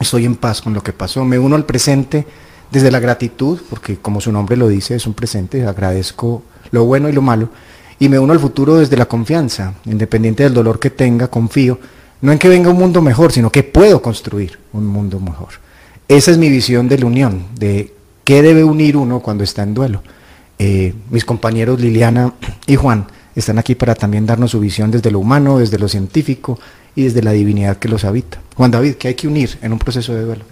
estoy en paz con lo que pasó, me uno al presente desde la gratitud, porque como su nombre lo dice, es un presente, agradezco lo bueno y lo malo, y me uno al futuro desde la confianza, independiente del dolor que tenga, confío, no en que venga un mundo mejor, sino que puedo construir un mundo mejor. Esa es mi visión de la unión, de qué debe unir uno cuando está en duelo. Eh, mis compañeros Liliana y Juan están aquí para también darnos su visión desde lo humano, desde lo científico y desde la divinidad que los habita. Juan David, ¿qué hay que unir en un proceso de duelo?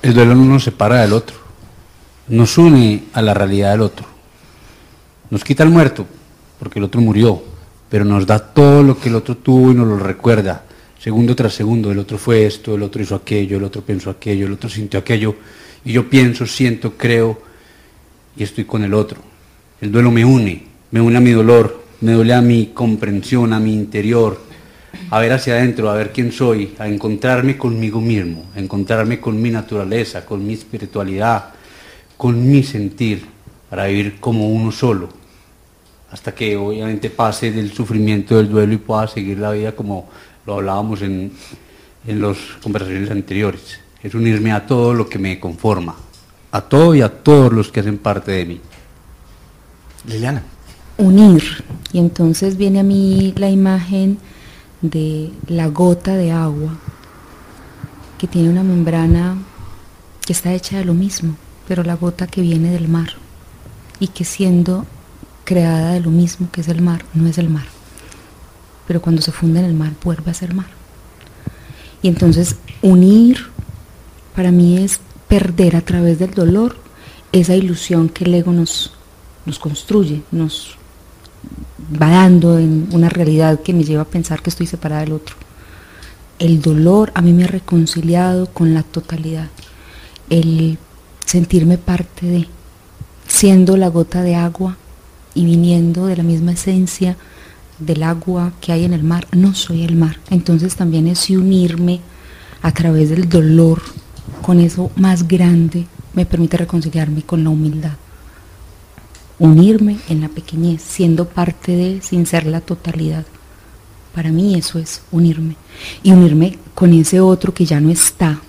El duelo no nos separa del otro, nos une a la realidad del otro. Nos quita el muerto, porque el otro murió, pero nos da todo lo que el otro tuvo y nos lo recuerda, segundo tras segundo. El otro fue esto, el otro hizo aquello, el otro pensó aquello, el otro sintió aquello. Y yo pienso, siento, creo y estoy con el otro. El duelo me une, me une a mi dolor, me duele a mi comprensión, a mi interior, a ver hacia adentro, a ver quién soy, a encontrarme conmigo mismo, a encontrarme con mi naturaleza, con mi espiritualidad, con mi sentir, para vivir como uno solo, hasta que obviamente pase del sufrimiento del duelo y pueda seguir la vida como lo hablábamos en, en las conversaciones anteriores. Es unirme a todo lo que me conforma, a todo y a todos los que hacen parte de mí. Liliana. Unir. Y entonces viene a mí la imagen de la gota de agua que tiene una membrana que está hecha de lo mismo, pero la gota que viene del mar y que siendo creada de lo mismo que es el mar, no es el mar. Pero cuando se funde en el mar vuelve a ser mar. Y entonces unir para mí es perder a través del dolor esa ilusión que el ego nos, nos construye, nos va dando en una realidad que me lleva a pensar que estoy separada del otro. El dolor a mí me ha reconciliado con la totalidad. El sentirme parte de, siendo la gota de agua y viniendo de la misma esencia del agua que hay en el mar, no soy el mar. Entonces también es unirme a través del dolor con eso más grande, me permite reconciliarme con la humildad unirme en la pequeñez, siendo parte de, sin ser la totalidad. Para mí eso es unirme. Y unirme con ese otro que ya no está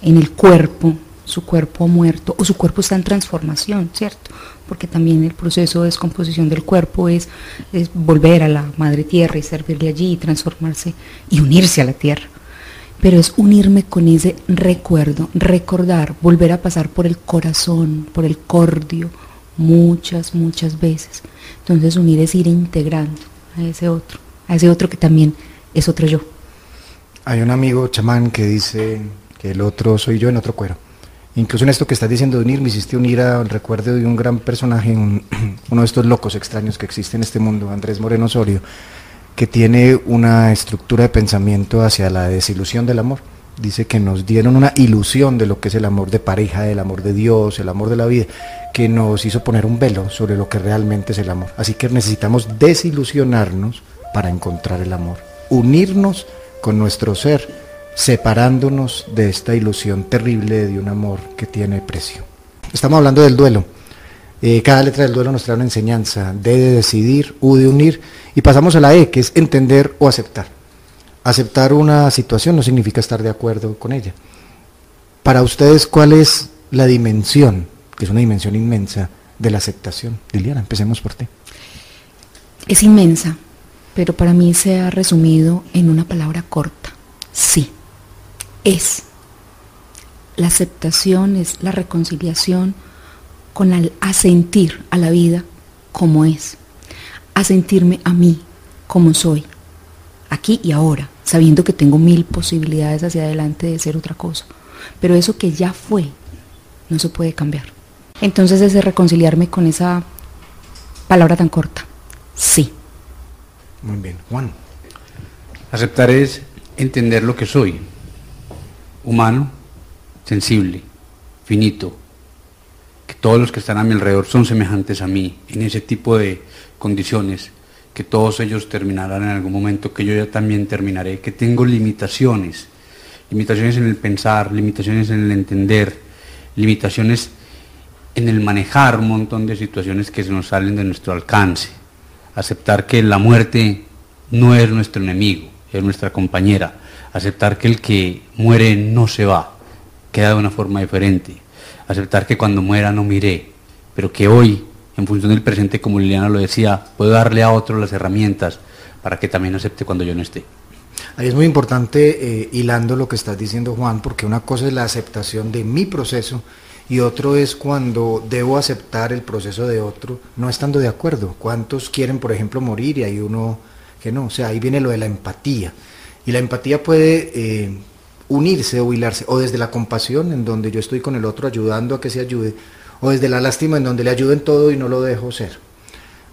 en el cuerpo, su cuerpo ha muerto, o su cuerpo está en transformación, ¿cierto? Porque también el proceso de descomposición del cuerpo es, es volver a la madre tierra y servirle allí y transformarse y unirse a la tierra. Pero es unirme con ese recuerdo, recordar, volver a pasar por el corazón, por el cordio, muchas, muchas veces. Entonces unir es ir integrando a ese otro, a ese otro que también es otro yo. Hay un amigo chamán que dice que el otro soy yo en otro cuero. Incluso en esto que estás diciendo de unir, me hiciste unir al recuerdo de un gran personaje, uno de estos locos extraños que existe en este mundo, Andrés Moreno Osorio, que tiene una estructura de pensamiento hacia la desilusión del amor dice que nos dieron una ilusión de lo que es el amor de pareja, el amor de Dios, el amor de la vida, que nos hizo poner un velo sobre lo que realmente es el amor. Así que necesitamos desilusionarnos para encontrar el amor, unirnos con nuestro ser, separándonos de esta ilusión terrible de un amor que tiene precio. Estamos hablando del duelo. Eh, cada letra del duelo nos trae una enseñanza, de decidir, U de unir, y pasamos a la E, que es entender o aceptar. Aceptar una situación no significa estar de acuerdo con ella. Para ustedes, ¿cuál es la dimensión, que es una dimensión inmensa, de la aceptación? Liliana, empecemos por ti. Es inmensa, pero para mí se ha resumido en una palabra corta. Sí, es. La aceptación es la reconciliación con el asentir a la vida como es. Asentirme a mí como soy, aquí y ahora sabiendo que tengo mil posibilidades hacia adelante de ser otra cosa. Pero eso que ya fue, no se puede cambiar. Entonces es de reconciliarme con esa palabra tan corta. Sí. Muy bien. Juan. Aceptar es entender lo que soy. Humano, sensible, finito. Que todos los que están a mi alrededor son semejantes a mí en ese tipo de condiciones. Que todos ellos terminarán en algún momento, que yo ya también terminaré. Que tengo limitaciones. Limitaciones en el pensar, limitaciones en el entender, limitaciones en el manejar un montón de situaciones que se nos salen de nuestro alcance. Aceptar que la muerte no es nuestro enemigo, es nuestra compañera. Aceptar que el que muere no se va, queda de una forma diferente. Aceptar que cuando muera no miré, pero que hoy, en función del presente, como Liliana lo decía, puedo darle a otro las herramientas para que también acepte cuando yo no esté. Ahí es muy importante, eh, hilando lo que estás diciendo Juan, porque una cosa es la aceptación de mi proceso y otro es cuando debo aceptar el proceso de otro no estando de acuerdo. ¿Cuántos quieren, por ejemplo, morir y hay uno que no? O sea, ahí viene lo de la empatía. Y la empatía puede eh, unirse o hilarse, o desde la compasión, en donde yo estoy con el otro ayudando a que se ayude, o desde la lástima, en donde le ayudo en todo y no lo dejo ser.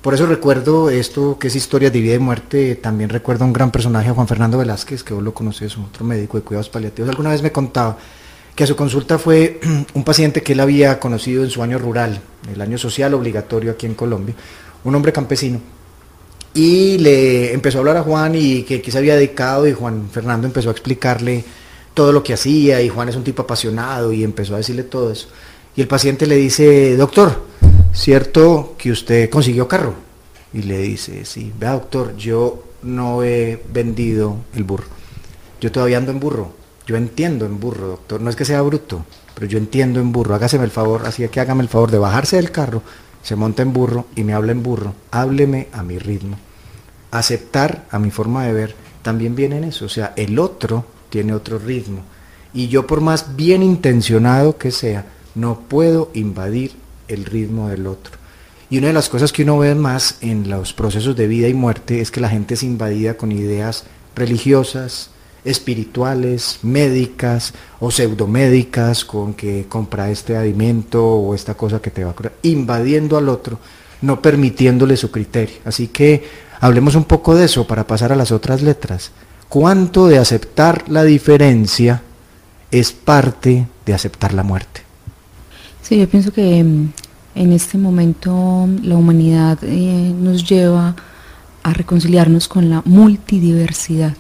Por eso recuerdo esto que es historia de vida y muerte, también recuerdo un gran personaje, Juan Fernando Velázquez, que vos lo conoces, otro médico de cuidados paliativos, alguna vez me contaba que a su consulta fue un paciente que él había conocido en su año rural, el año social obligatorio aquí en Colombia, un hombre campesino. Y le empezó a hablar a Juan y que, que se había dedicado y Juan Fernando empezó a explicarle todo lo que hacía y Juan es un tipo apasionado y empezó a decirle todo eso. Y el paciente le dice, doctor, ¿cierto que usted consiguió carro? Y le dice, sí, vea doctor, yo no he vendido el burro, yo todavía ando en burro, yo entiendo en burro, doctor, no es que sea bruto, pero yo entiendo en burro. Hágaseme el favor, así que hágame el favor de bajarse del carro, se monta en burro y me habla en burro. Hábleme a mi ritmo. Aceptar a mi forma de ver también viene en eso. O sea, el otro tiene otro ritmo. Y yo por más bien intencionado que sea, no puedo invadir el ritmo del otro. Y una de las cosas que uno ve más en los procesos de vida y muerte es que la gente es invadida con ideas religiosas, espirituales, médicas o pseudomédicas con que compra este alimento o esta cosa que te va a curar, invadiendo al otro, no permitiéndole su criterio. Así que hablemos un poco de eso para pasar a las otras letras. ¿Cuánto de aceptar la diferencia es parte de aceptar la muerte? Sí, yo pienso que mm, en este momento la humanidad eh, nos lleva a reconciliarnos con la multidiversidad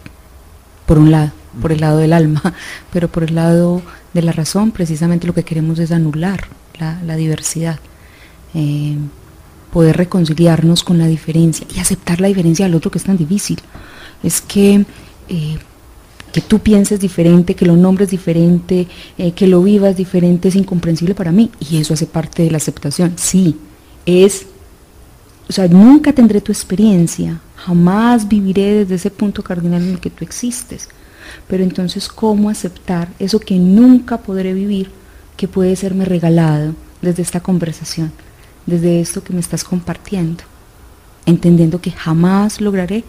por un lado, por el lado del alma, pero por el lado de la razón, precisamente lo que queremos es anular la, diversidad, eh, poder reconciliarnos con la diferencia y aceptar la diferencia del otro que es tan difícil. Es que eh, que tú pienses diferente, que lo nombres diferente, eh, que lo vivas diferente es incomprensible para mí y eso hace parte de la aceptación. Sí, es, o sea, nunca tendré tu experiencia, Jamás viviré desde ese punto cardinal en el que tú existes. Pero entonces, ¿cómo aceptar eso que nunca podré vivir, que puede serme regalado desde esta conversación, desde esto que me estás compartiendo? Entendiendo que jamás lograré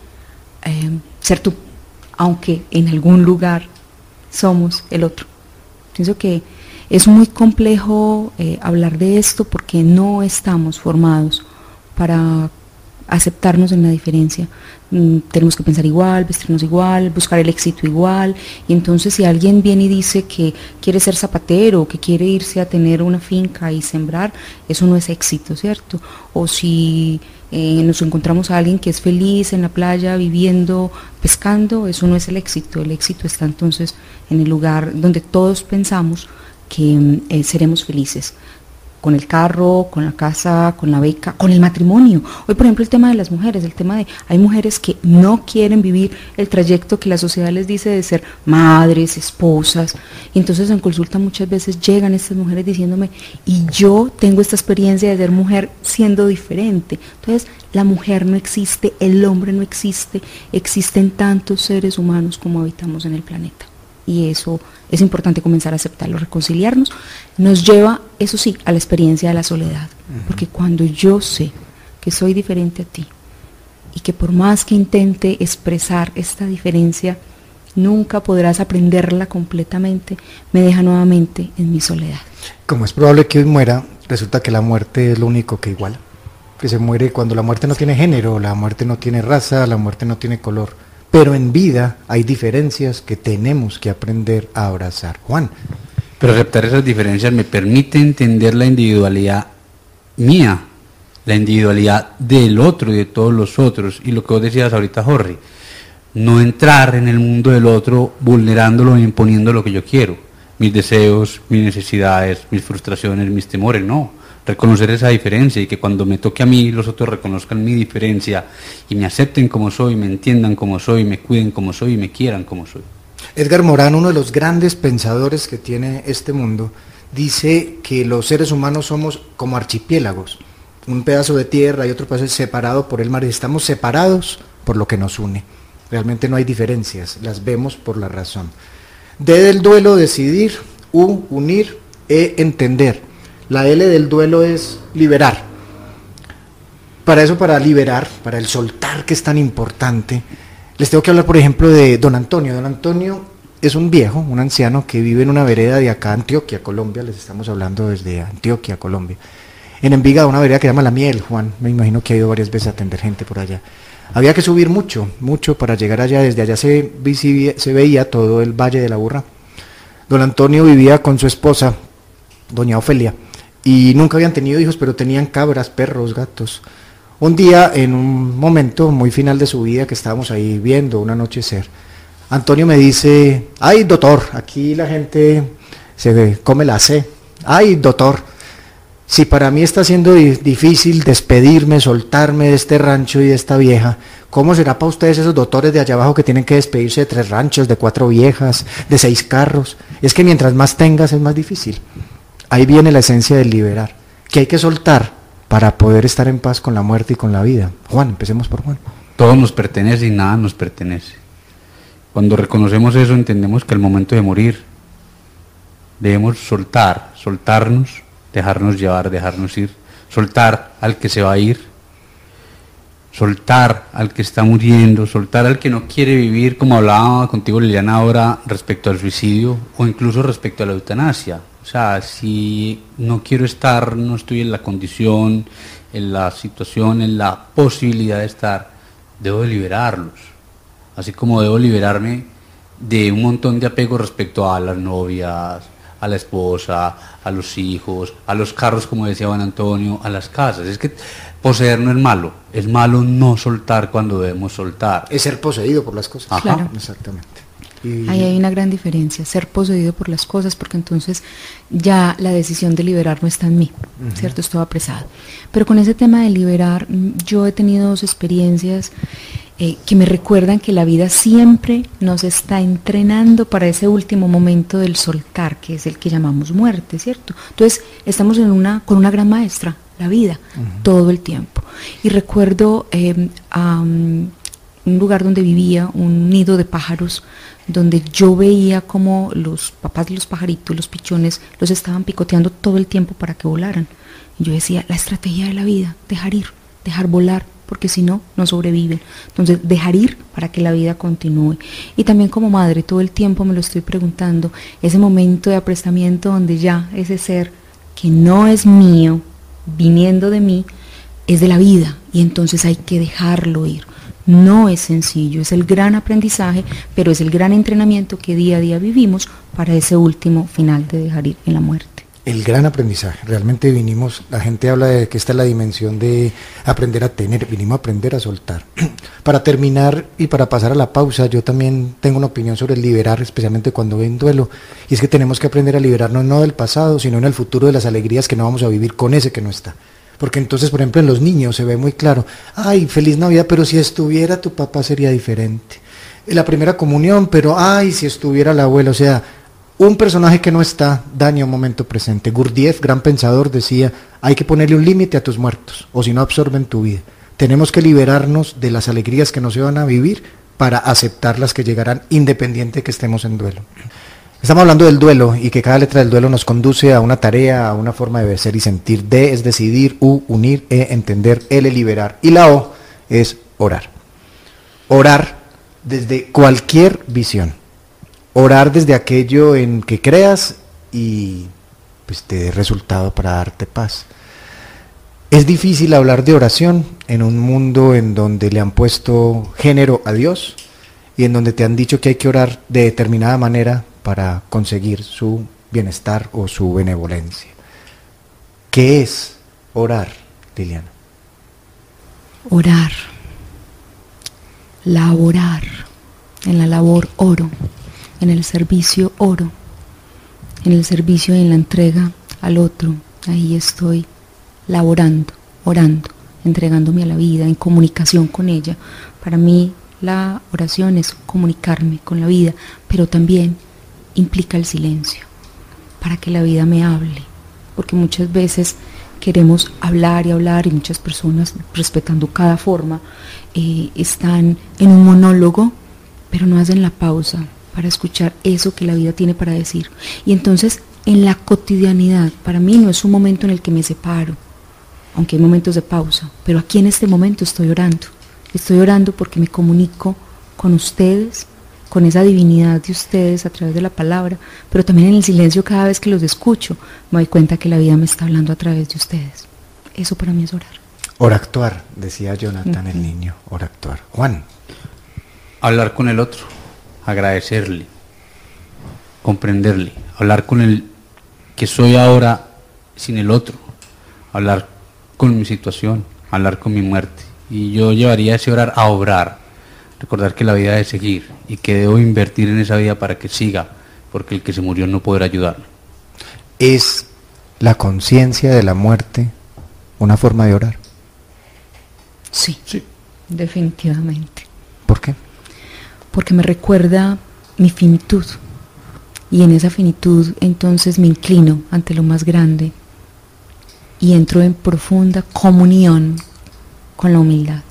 eh, ser tú, aunque en algún lugar somos el otro. Pienso que es muy complejo eh, hablar de esto porque no estamos formados para aceptarnos en la diferencia. Mm, tenemos que pensar igual, vestirnos igual, buscar el éxito igual. Y entonces si alguien viene y dice que quiere ser zapatero, que quiere irse a tener una finca y sembrar, eso no es éxito, ¿cierto? O si eh, nos encontramos a alguien que es feliz en la playa, viviendo, pescando, eso no es el éxito. El éxito está entonces en el lugar donde todos pensamos que mm, eh, seremos felices con el carro, con la casa, con la beca, con el matrimonio. Hoy, por ejemplo, el tema de las mujeres, el tema de hay mujeres que no quieren vivir el trayecto que la sociedad les dice de ser madres, esposas. Y entonces en consulta muchas veces llegan estas mujeres diciéndome, y yo tengo esta experiencia de ser mujer siendo diferente. Entonces, la mujer no existe, el hombre no existe, existen tantos seres humanos como habitamos en el planeta. Y eso es importante comenzar a aceptarlo, reconciliarnos, nos lleva, eso sí, a la experiencia de la soledad. Porque cuando yo sé que soy diferente a ti y que por más que intente expresar esta diferencia, nunca podrás aprenderla completamente, me deja nuevamente en mi soledad. Como es probable que hoy muera, resulta que la muerte es lo único que iguala. Que se muere cuando la muerte no tiene género, la muerte no tiene raza, la muerte no tiene color. Pero en vida hay diferencias que tenemos que aprender a abrazar. Juan. Pero aceptar esas diferencias me permite entender la individualidad mía, la individualidad del otro y de todos los otros. Y lo que vos decías ahorita, Jorge, no entrar en el mundo del otro vulnerándolo e imponiendo lo que yo quiero, mis deseos, mis necesidades, mis frustraciones, mis temores, no. Reconocer esa diferencia y que cuando me toque a mí los otros reconozcan mi diferencia y me acepten como soy, me entiendan como soy, me cuiden como soy y me quieran como soy. Edgar Morán, uno de los grandes pensadores que tiene este mundo, dice que los seres humanos somos como archipiélagos, un pedazo de tierra y otro pedazo separado por el mar, y estamos separados por lo que nos une. Realmente no hay diferencias, las vemos por la razón. D del duelo, decidir, U, unir, E, entender. La L del duelo es liberar. Para eso, para liberar, para el soltar que es tan importante, les tengo que hablar, por ejemplo, de don Antonio. Don Antonio es un viejo, un anciano que vive en una vereda de acá, Antioquia, Colombia. Les estamos hablando desde Antioquia, Colombia. En Envigado, una vereda que se llama La Miel, Juan. Me imagino que ha ido varias veces a atender gente por allá. Había que subir mucho, mucho para llegar allá. Desde allá se, se veía todo el Valle de la Burra. Don Antonio vivía con su esposa, doña Ofelia, y nunca habían tenido hijos, pero tenían cabras, perros, gatos. Un día, en un momento muy final de su vida que estábamos ahí viendo un anochecer, Antonio me dice, ay doctor, aquí la gente se come la C. Ay doctor, si para mí está siendo difícil despedirme, soltarme de este rancho y de esta vieja, ¿cómo será para ustedes esos doctores de allá abajo que tienen que despedirse de tres ranchos, de cuatro viejas, de seis carros? Es que mientras más tengas es más difícil. Ahí viene la esencia del liberar, que hay que soltar para poder estar en paz con la muerte y con la vida. Juan, empecemos por Juan. Todo nos pertenece y nada nos pertenece. Cuando reconocemos eso entendemos que el momento de morir debemos soltar, soltarnos dejarnos llevar, dejarnos ir, soltar al que se va a ir, soltar al que está muriendo, soltar al que no quiere vivir, como hablaba contigo Liliana ahora respecto al suicidio o incluso respecto a la eutanasia. O sea, si no quiero estar, no estoy en la condición, en la situación, en la posibilidad de estar, debo liberarlos. Así como debo liberarme de un montón de apego respecto a las novias, a la esposa, a los hijos, a los carros, como decía Juan Antonio, a las casas. Es que poseer no es malo, es malo no soltar cuando debemos soltar. Es ser poseído por las cosas. Claro. Exactamente. Ahí hay una gran diferencia, ser poseído por las cosas, porque entonces ya la decisión de liberar no está en mí, ¿cierto? Es todo apresado. Pero con ese tema de liberar, mm, yo he tenido dos experiencias eh, que me recuerdan que la vida siempre nos está entrenando para ese último momento del soltar, que es el que llamamos muerte, ¿cierto? Entonces, estamos en una, con una gran maestra, la vida, todo el tiempo. Y recuerdo em, un lugar donde vivía, un nido de pájaros, donde yo veía como los papás de los pajaritos, los pichones, los estaban picoteando todo el tiempo para que volaran. Y yo decía, la estrategia de la vida, dejar ir, dejar volar, porque si no, no sobreviven. Entonces, dejar ir para que la vida continúe. Y también como madre, todo el tiempo me lo estoy preguntando, ese momento de aprestamiento donde ya ese ser que no es mío, viniendo de mí, es de la vida y entonces hay que dejarlo ir. No es sencillo, es el gran aprendizaje, pero es el gran entrenamiento que día a día vivimos para ese último final de dejar ir en la muerte el gran aprendizaje. Realmente vinimos, la gente habla de que esta es la dimensión de aprender a tener, vinimos a aprender a soltar. para terminar y para pasar a la pausa, yo también tengo una opinión sobre el liberar, especialmente cuando ven duelo, y es que tenemos que aprender a liberarnos no del pasado, sino en el futuro de las alegrías que no vamos a vivir con ese que no está. Porque entonces, por ejemplo, en los niños se ve muy claro, ay, feliz Navidad, pero si estuviera tu papá sería diferente. En la primera comunión, pero ay, si estuviera la abuela, o sea, un personaje que no está daña un momento presente. Gurdjieff, gran pensador, decía, hay que ponerle un límite a tus muertos, o si no absorben tu vida. Tenemos que liberarnos de las alegrías que no se van a vivir para aceptar las que llegarán independiente que estemos en duelo. Estamos hablando del duelo y que cada letra del duelo nos conduce a una tarea, a una forma de ser y sentir. D es decidir, U unir, E entender, L liberar y la O es orar. Orar desde cualquier visión orar desde aquello en que creas y pues te dé resultado para darte paz. Es difícil hablar de oración en un mundo en donde le han puesto género a Dios y en donde te han dicho que hay que orar de determinada manera para conseguir su bienestar o su benevolencia. ¿Qué es orar, Liliana? Orar, laborar, en la labor oro, en el servicio oro, en el servicio y en la entrega al otro, ahí estoy laborando, orando, entregándome a la vida, en comunicación con ella. Para mí la oración es comunicarme con la vida, pero también implica el silencio, para que la vida me hable, porque muchas veces queremos hablar y hablar y muchas personas, respetando cada forma, eh, están en un monólogo, pero no hacen la pausa para escuchar eso que la vida tiene para decir. Y entonces en la cotidianidad, para mí no es un momento en el que me separo, aunque hay momentos de pausa, pero aquí en este momento estoy orando. Estoy orando porque me comunico con ustedes, con esa divinidad de ustedes a través de la palabra, pero también en el silencio cada vez que los escucho, me doy cuenta que la vida me está hablando a través de ustedes. Eso para mí es orar. Hora actuar, decía Jonathan el niño, hora actuar. Juan. Hablar con el otro, agradecerle, comprenderle, hablar con el que soy ahora sin el otro, hablar con mi situación, hablar con mi muerte. Y yo llevaría ese orar a obrar, recordar que la vida debe seguir y que debo invertir en esa vida para que siga, porque el que se murió no podrá ayudarme. ¿Es la conciencia de la muerte una forma de orar? Sí, sí, definitivamente. ¿Por qué? Porque me recuerda mi finitud. Y en esa finitud entonces me inclino ante lo más grande y entro en profunda comunión con la humildad.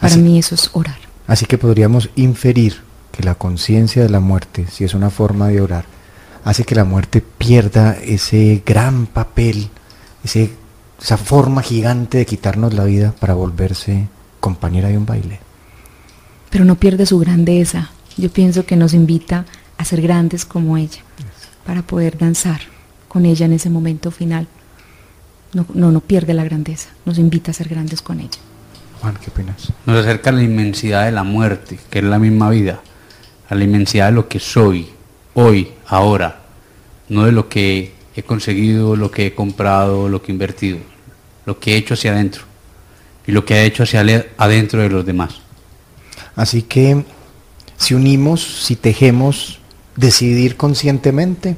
Para mí eso es orar. Así que podríamos inferir que la conciencia de la muerte, si es una forma de orar, hace que la muerte pierda ese gran papel, ese, esa forma gigante de quitarnos la vida para volverse compañera de un baile. Pero no pierde su grandeza. Yo pienso que nos invita a ser grandes como ella, para poder danzar con ella en ese momento final no, no, pierde la grandeza, nos invita a ser grandes con ella. Juan, ¿qué opinas? Nos acerca a la inmensidad de la muerte, que es la misma vida, a la inmensidad de lo que soy, hoy, ahora, no de lo que he conseguido, lo que he comprado, lo que he invertido, lo que he hecho hacia adentro y lo que he hecho hacia adentro de los demás. Así que si unimos, si tejemos, decidir conscientemente,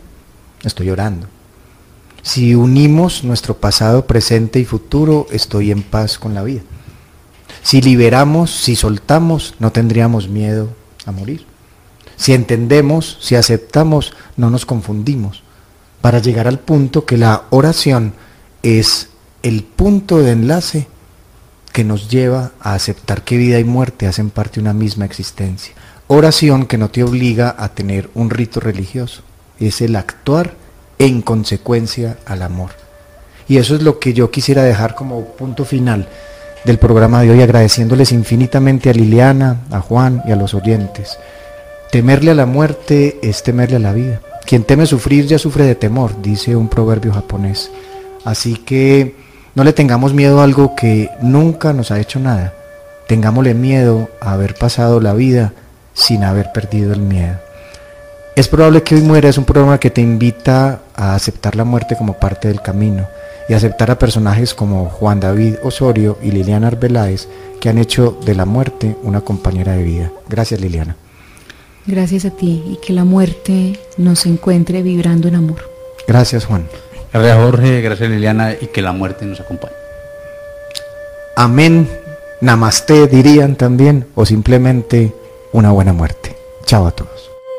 estoy orando. Si unimos nuestro pasado, presente y futuro, estoy en paz con la vida. Si liberamos, si soltamos, no tendríamos miedo a morir. Si entendemos, si aceptamos, no nos confundimos. Para llegar al punto que la oración es el punto de enlace que nos lleva a aceptar que vida y muerte hacen parte de una misma existencia. Oración que no te obliga a tener un rito religioso, es el actuar en consecuencia al amor. Y eso es lo que yo quisiera dejar como punto final del programa de hoy, agradeciéndoles infinitamente a Liliana, a Juan y a los oyentes. Temerle a la muerte es temerle a la vida. Quien teme sufrir ya sufre de temor, dice un proverbio japonés. Así que no le tengamos miedo a algo que nunca nos ha hecho nada. Tengámosle miedo a haber pasado la vida sin haber perdido el miedo. Es probable que hoy muera es un programa que te invita a aceptar la muerte como parte del camino y aceptar a personajes como Juan David Osorio y Liliana Arbeláez que han hecho de la muerte una compañera de vida. Gracias Liliana. Gracias a ti y que la muerte nos encuentre vibrando en amor. Gracias Juan. Gracias Jorge, gracias Liliana y que la muerte nos acompañe. Amén, namaste dirían también o simplemente una buena muerte. Chao a todos.